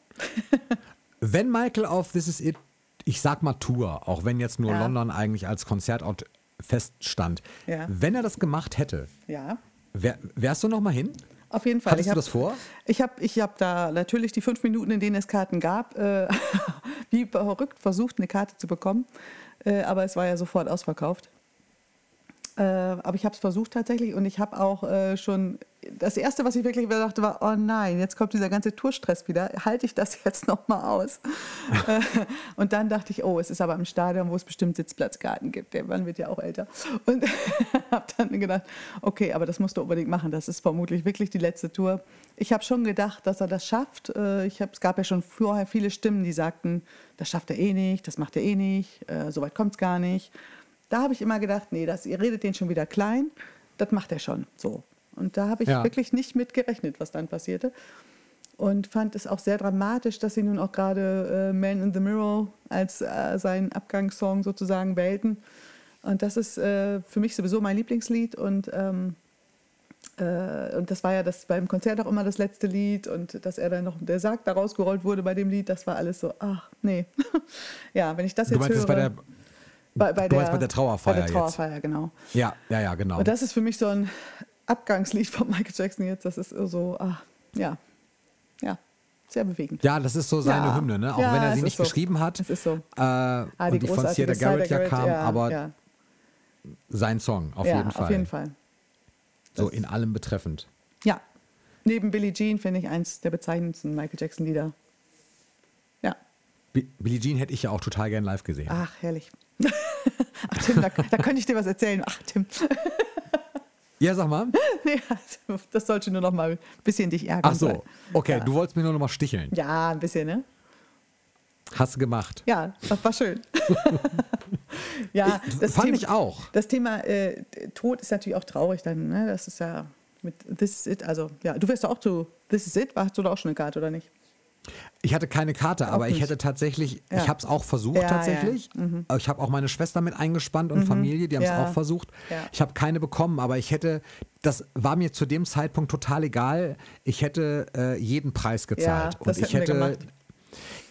(laughs) Wenn Michael auf This Is It, ich sag mal Tour, auch wenn jetzt nur Ja. London eigentlich als Konzertort feststand, Ja. wenn er das gemacht hätte, Ja, wär, wärst du noch mal hin? auf jeden Fall. Hattest Ich du hab- das vor? Ich habe ich hab da natürlich die fünf Minuten, in denen es Karten gab, äh, (laughs) wie verrückt versucht, eine Karte zu bekommen. Äh, aber es war ja sofort ausverkauft. Äh, aber ich habe es versucht tatsächlich und ich habe auch äh, schon, das Erste, was ich wirklich dachte, war, oh nein, jetzt kommt dieser ganze Tourstress wieder, halte ich das (laughs) jetzt nochmal aus? (laughs) äh, und dann dachte ich, oh, es ist aber im Stadion, wo es bestimmt Sitzplatzkarten gibt, der Mann wird ja auch älter. Und (laughs) habe dann gedacht, okay, aber das musst du unbedingt machen, das ist vermutlich wirklich die letzte Tour. Ich habe schon gedacht, dass er das schafft. Äh, Ich hab, es gab ja schon vorher viele Stimmen, die sagten, das schafft er eh nicht, das macht er eh nicht, äh, so weit kommt es gar nicht. Da habe ich immer gedacht, nee, das, ihr redet den schon wieder klein, das macht er schon so. Und da habe ich Ja. wirklich nicht mit gerechnet, was dann passierte. Und fand es auch sehr dramatisch, dass sie nun auch gerade äh, Man in the Mirror als äh, seinen Abgangssong sozusagen wählten. Und das ist äh, für mich sowieso mein Lieblingslied. Und, ähm, äh, und das war ja das beim Konzert auch immer das letzte Lied. Und dass er dann noch der Sarg da rausgerollt wurde bei dem Lied, das war alles so, ach nee. (laughs) ja, wenn ich das Du jetzt meinst höre. jetzt bei der, bei, bei du meinst bei der Trauerfeier Bei der jetzt. Trauerfeier, genau. ja, ja, ja, genau. Und das ist für mich so ein Abgangslied von Michael Jackson jetzt. Das ist so, ah, ja, ja, sehr bewegend. ja, das ist so seine Ja. Hymne, ne? Auch Ja, wenn er sie nicht so. geschrieben hat. Es ist so. Äh, Ah, und die von Sierra Garrett ja kam, Garrett, aber ja, sein Song, auf ja, jeden Fall. auf jeden Fall. So Das- in allem betreffend. Ja, neben Billie Jean finde ich eins der bezeichnendsten Michael Jackson-Lieder. Ja, Bi- Billie Jean hätte ich ja auch total gern live gesehen. ach, herrlich. (laughs) ach, Tim, da, da könnte ich dir was erzählen. Ach, Tim. (laughs) Ja, sag mal. nee, also, das sollte nur noch mal ein bisschen dich ärgern. Ach so, okay, Ja. du wolltest mir nur noch mal sticheln. Ja, ein bisschen, ne? Hast du gemacht. Ja, das war schön. (laughs) ja, das Fand Thema, ich auch. Das Thema äh, Tod ist natürlich auch traurig dann. Ne? Das ist ja mit This is it. Also, ja, du wirst doch auch zu This is it. Hast du da auch schon eine Karte oder nicht? Ich hatte keine Karte, aber ich hätte tatsächlich, Ja. ich habe es auch versucht Ja, ja. tatsächlich. Aber Ich habe auch meine Schwester mit eingespannt und Familie, die haben es Ja. auch versucht. Ja. Ich habe keine bekommen, aber ich hätte, das war mir zu dem Zeitpunkt total egal. Ich hätte äh, jeden Preis gezahlt. und ich hätte,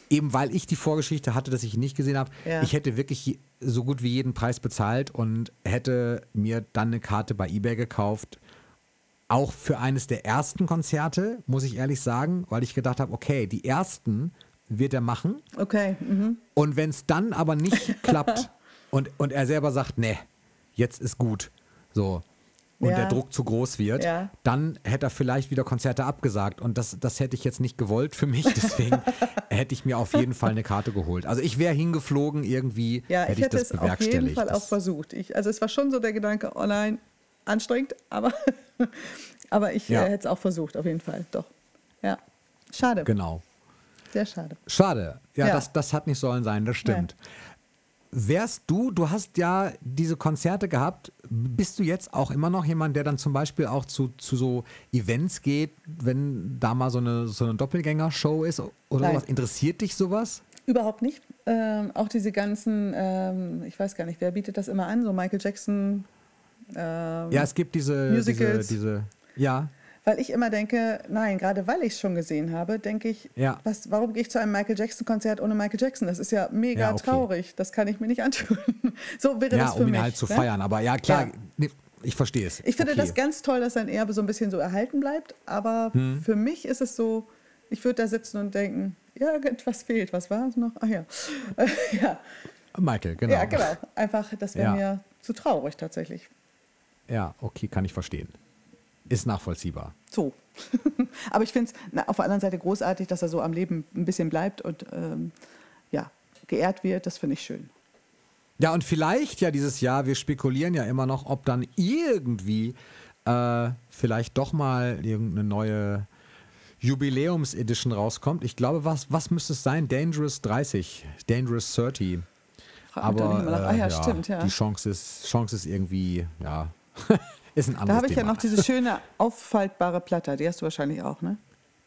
eben weil ich die Vorgeschichte hatte, dass ich ihn nicht gesehen habe, Ja. ich hätte wirklich so gut wie jeden Preis bezahlt und hätte mir dann eine Karte bei eBay gekauft auch für eines der ersten Konzerte, muss ich ehrlich sagen, weil ich gedacht habe, okay, die ersten wird er machen. Okay. Mhm. Und wenn es dann aber nicht (laughs) klappt und, und er selber sagt, nee, jetzt ist gut, so, und Ja. der Druck zu groß wird, Ja. dann hätte er vielleicht wieder Konzerte abgesagt. Und das, das hätte ich jetzt nicht gewollt für mich. (laughs) Deswegen hätte ich mir auf jeden Fall eine Karte geholt. Also ich wäre hingeflogen, irgendwie Ja, hätte ich ich, hätte das es auf jeden Fall auch versucht. Ich, also es war schon so der Gedanke, oh nein, anstrengend, aber, (laughs) aber ich Ja. äh, hätte es auch versucht, auf jeden Fall. Doch. Ja. Schade. Genau. Sehr schade. Schade. Ja, Ja. Das, das hat nicht sollen sein, das stimmt. Wärst du, du hast ja diese Konzerte gehabt, bist du jetzt auch immer noch jemand, der dann zum Beispiel auch zu, zu so Events geht, wenn da mal so eine, so eine Doppelgänger-Show ist oder Nein. sowas? Interessiert dich sowas? Überhaupt nicht. Ähm, auch diese ganzen, ähm, ich weiß gar nicht, wer bietet das immer an? So Michael Jackson. Ähm, Ja, es gibt diese, diese, Musicals. diese, ja, Weil ich immer denke, nein, gerade weil ich es schon gesehen habe, denke ich, Ja. was, warum gehe ich zu einem Michael Jackson-Konzert ohne Michael Jackson? Das ist ja mega Ja, okay. traurig. Das kann ich mir nicht antun. (laughs) so wäre ja, das für um ihn mich. halt zu ne? feiern. Aber ja, klar, Ja. ich verstehe es. Ich finde okay. das ganz toll, dass sein Erbe so ein bisschen so erhalten bleibt. Aber Hm. für mich ist es so, ich würde da sitzen und denken, ja, irgendwas fehlt. Was war es noch? Ach ja. (laughs) ja. Michael, genau. ja, genau. Einfach, das wäre Ja. mir zu traurig tatsächlich. Ja, okay, kann ich verstehen. Ist nachvollziehbar. So. (laughs) Aber ich finde es auf der anderen Seite großartig, dass er so am Leben ein bisschen bleibt und ähm, ja, geehrt wird. Das finde ich schön. Ja, und vielleicht ja dieses Jahr, wir spekulieren ja immer noch, ob dann irgendwie äh, vielleicht doch mal irgendeine neue Jubiläums-Edition rauskommt. Ich glaube, was, was müsste es sein? Dangerous 30, Dangerous 30. Frag Aber nach. äh, ah ja, ja, stimmt, ja. die Chance ist, Chance ist irgendwie, ja, (laughs) ist ein anderes Da habe ich ja Thema. noch diese schöne auffaltbare Platte. Die hast du wahrscheinlich auch, ne?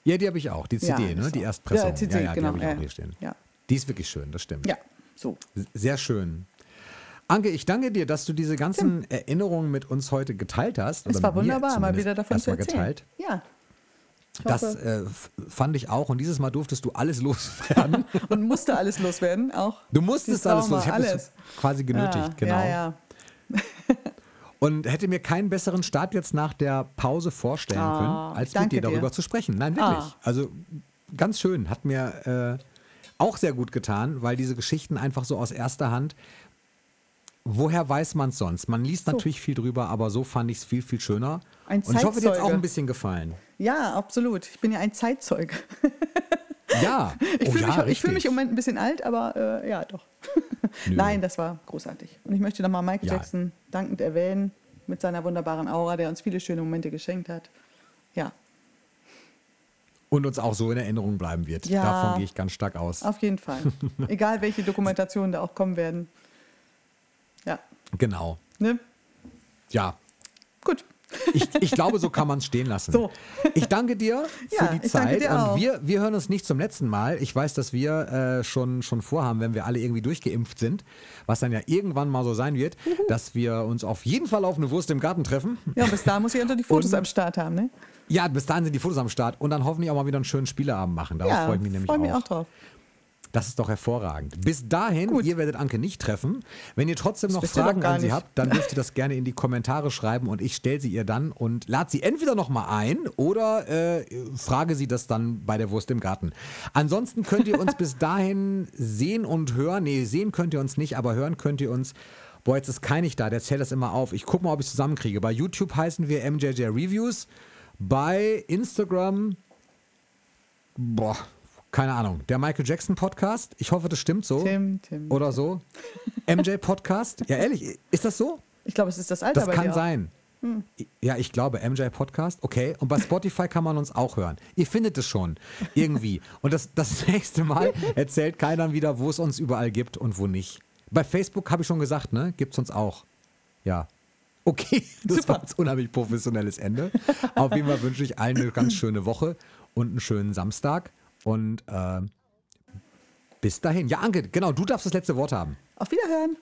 ja, die habe ich auch, die Ja, CD, ne? ist die Erstpressung. Ja, CD, ja, ja, genau, die habe ich ja, auch hier stehen. ja. Die ist wirklich schön, das stimmt. Ja, so. Sehr schön. Anke, ich danke dir, dass du diese ganzen Erinnerungen mit uns heute geteilt hast. Es war wunderbar, mal wieder davon zu erzählen. geteilt. Ja. Das äh, fand ich auch und dieses Mal durftest du alles (laughs) loswerden. (laughs) und musste alles loswerden, auch. Du musstest alles Trauma, los. Ich habe alles. es quasi genötigt, ja, genau. Ja, ja. Und hätte mir keinen besseren Start jetzt nach der Pause vorstellen Ah, können, als mit dir darüber dir. zu sprechen. Nein, wirklich. Ah. Also ganz schön. Hat mir äh, auch sehr gut getan, weil diese Geschichten einfach so aus erster Hand. Woher weiß man es sonst? Man liest natürlich viel drüber, aber so fand ich es viel, viel schöner. Ein Und ich hoffe, dir hat auch Zeitzeuge. ein bisschen gefallen. ja, absolut. Ich bin ja ein Zeitzeuge. Ja, (laughs) Ich oh, fühle ja, mich, ich fühl mich im Moment ein bisschen alt, aber äh, ja, doch. Nö. Nein, das war großartig. Und ich möchte nochmal Michael Ja. Jackson dankend erwähnen, mit seiner wunderbaren Aura, der uns viele schöne Momente geschenkt hat. Ja, Und uns auch so in Erinnerung bleiben wird. Ja. Davon gehe ich ganz stark aus. auf jeden Fall. (laughs) Egal, welche Dokumentationen da auch kommen werden. Ja, Genau. ne? Ja, Gut. Ich, ich glaube, so kann man es stehen lassen. So. Ich danke dir für Ja, die ich danke Zeit. und wir, wir hören uns nicht zum letzten Mal. Ich weiß, dass wir äh, schon, schon vorhaben, wenn wir alle irgendwie durchgeimpft sind, was dann ja irgendwann mal so sein wird, dass wir uns auf jeden Fall auf eine Wurst im Garten treffen. Ja, bis da muss ich unter die (laughs) Fotos Und- am Start haben, ne? Ja, bis dahin sind die Fotos am Start und dann hoffentlich auch mal wieder einen schönen Spieleabend machen. Darauf ja, freue ich mich nämlich freu mich auch. auch drauf. Das ist doch hervorragend. Bis dahin, Gut. ihr werdet Anke nicht treffen. Wenn ihr trotzdem noch Fragen an sie nicht. habt, dann dürft ihr das gerne in die Kommentare schreiben und ich stelle sie ihr dann und lade sie entweder noch mal ein oder äh, frage sie das dann bei der Wurst im Garten. Ansonsten könnt ihr uns (laughs) bis dahin sehen und hören. Nee, sehen könnt ihr uns nicht, aber hören könnt ihr uns. Boah, jetzt ist kein nicht da, der zählt das immer auf. Ich gucke mal, ob ich es zusammenkriege. Bei YouTube heißen wir MJJ Reviews. Bei Instagram Boah, keine Ahnung. Der Michael Jackson Podcast. Ich hoffe, das stimmt so. Tim, Tim. Oder so. MJ Podcast. Ja, ehrlich, ist das so? Ich glaube, es ist das Alter Das kann sein. Ja, ich glaube, MJ Podcast, okay. Und bei Spotify kann man uns auch hören. Ihr findet es schon. Irgendwie. Und das, das (laughs) nächste Mal erzählt keiner wieder, wo es uns überall gibt und wo nicht. Bei Facebook habe ich schon gesagt, ne? Gibt es uns auch. Ja. Okay, (laughs) das Super. war ein unheimlich professionelles Ende. Auf jeden Fall wünsche ich allen eine ganz schöne Woche und einen schönen Samstag. Und äh, bis dahin. Ja, Anke, genau, du darfst das letzte Wort haben. Auf Wiederhören.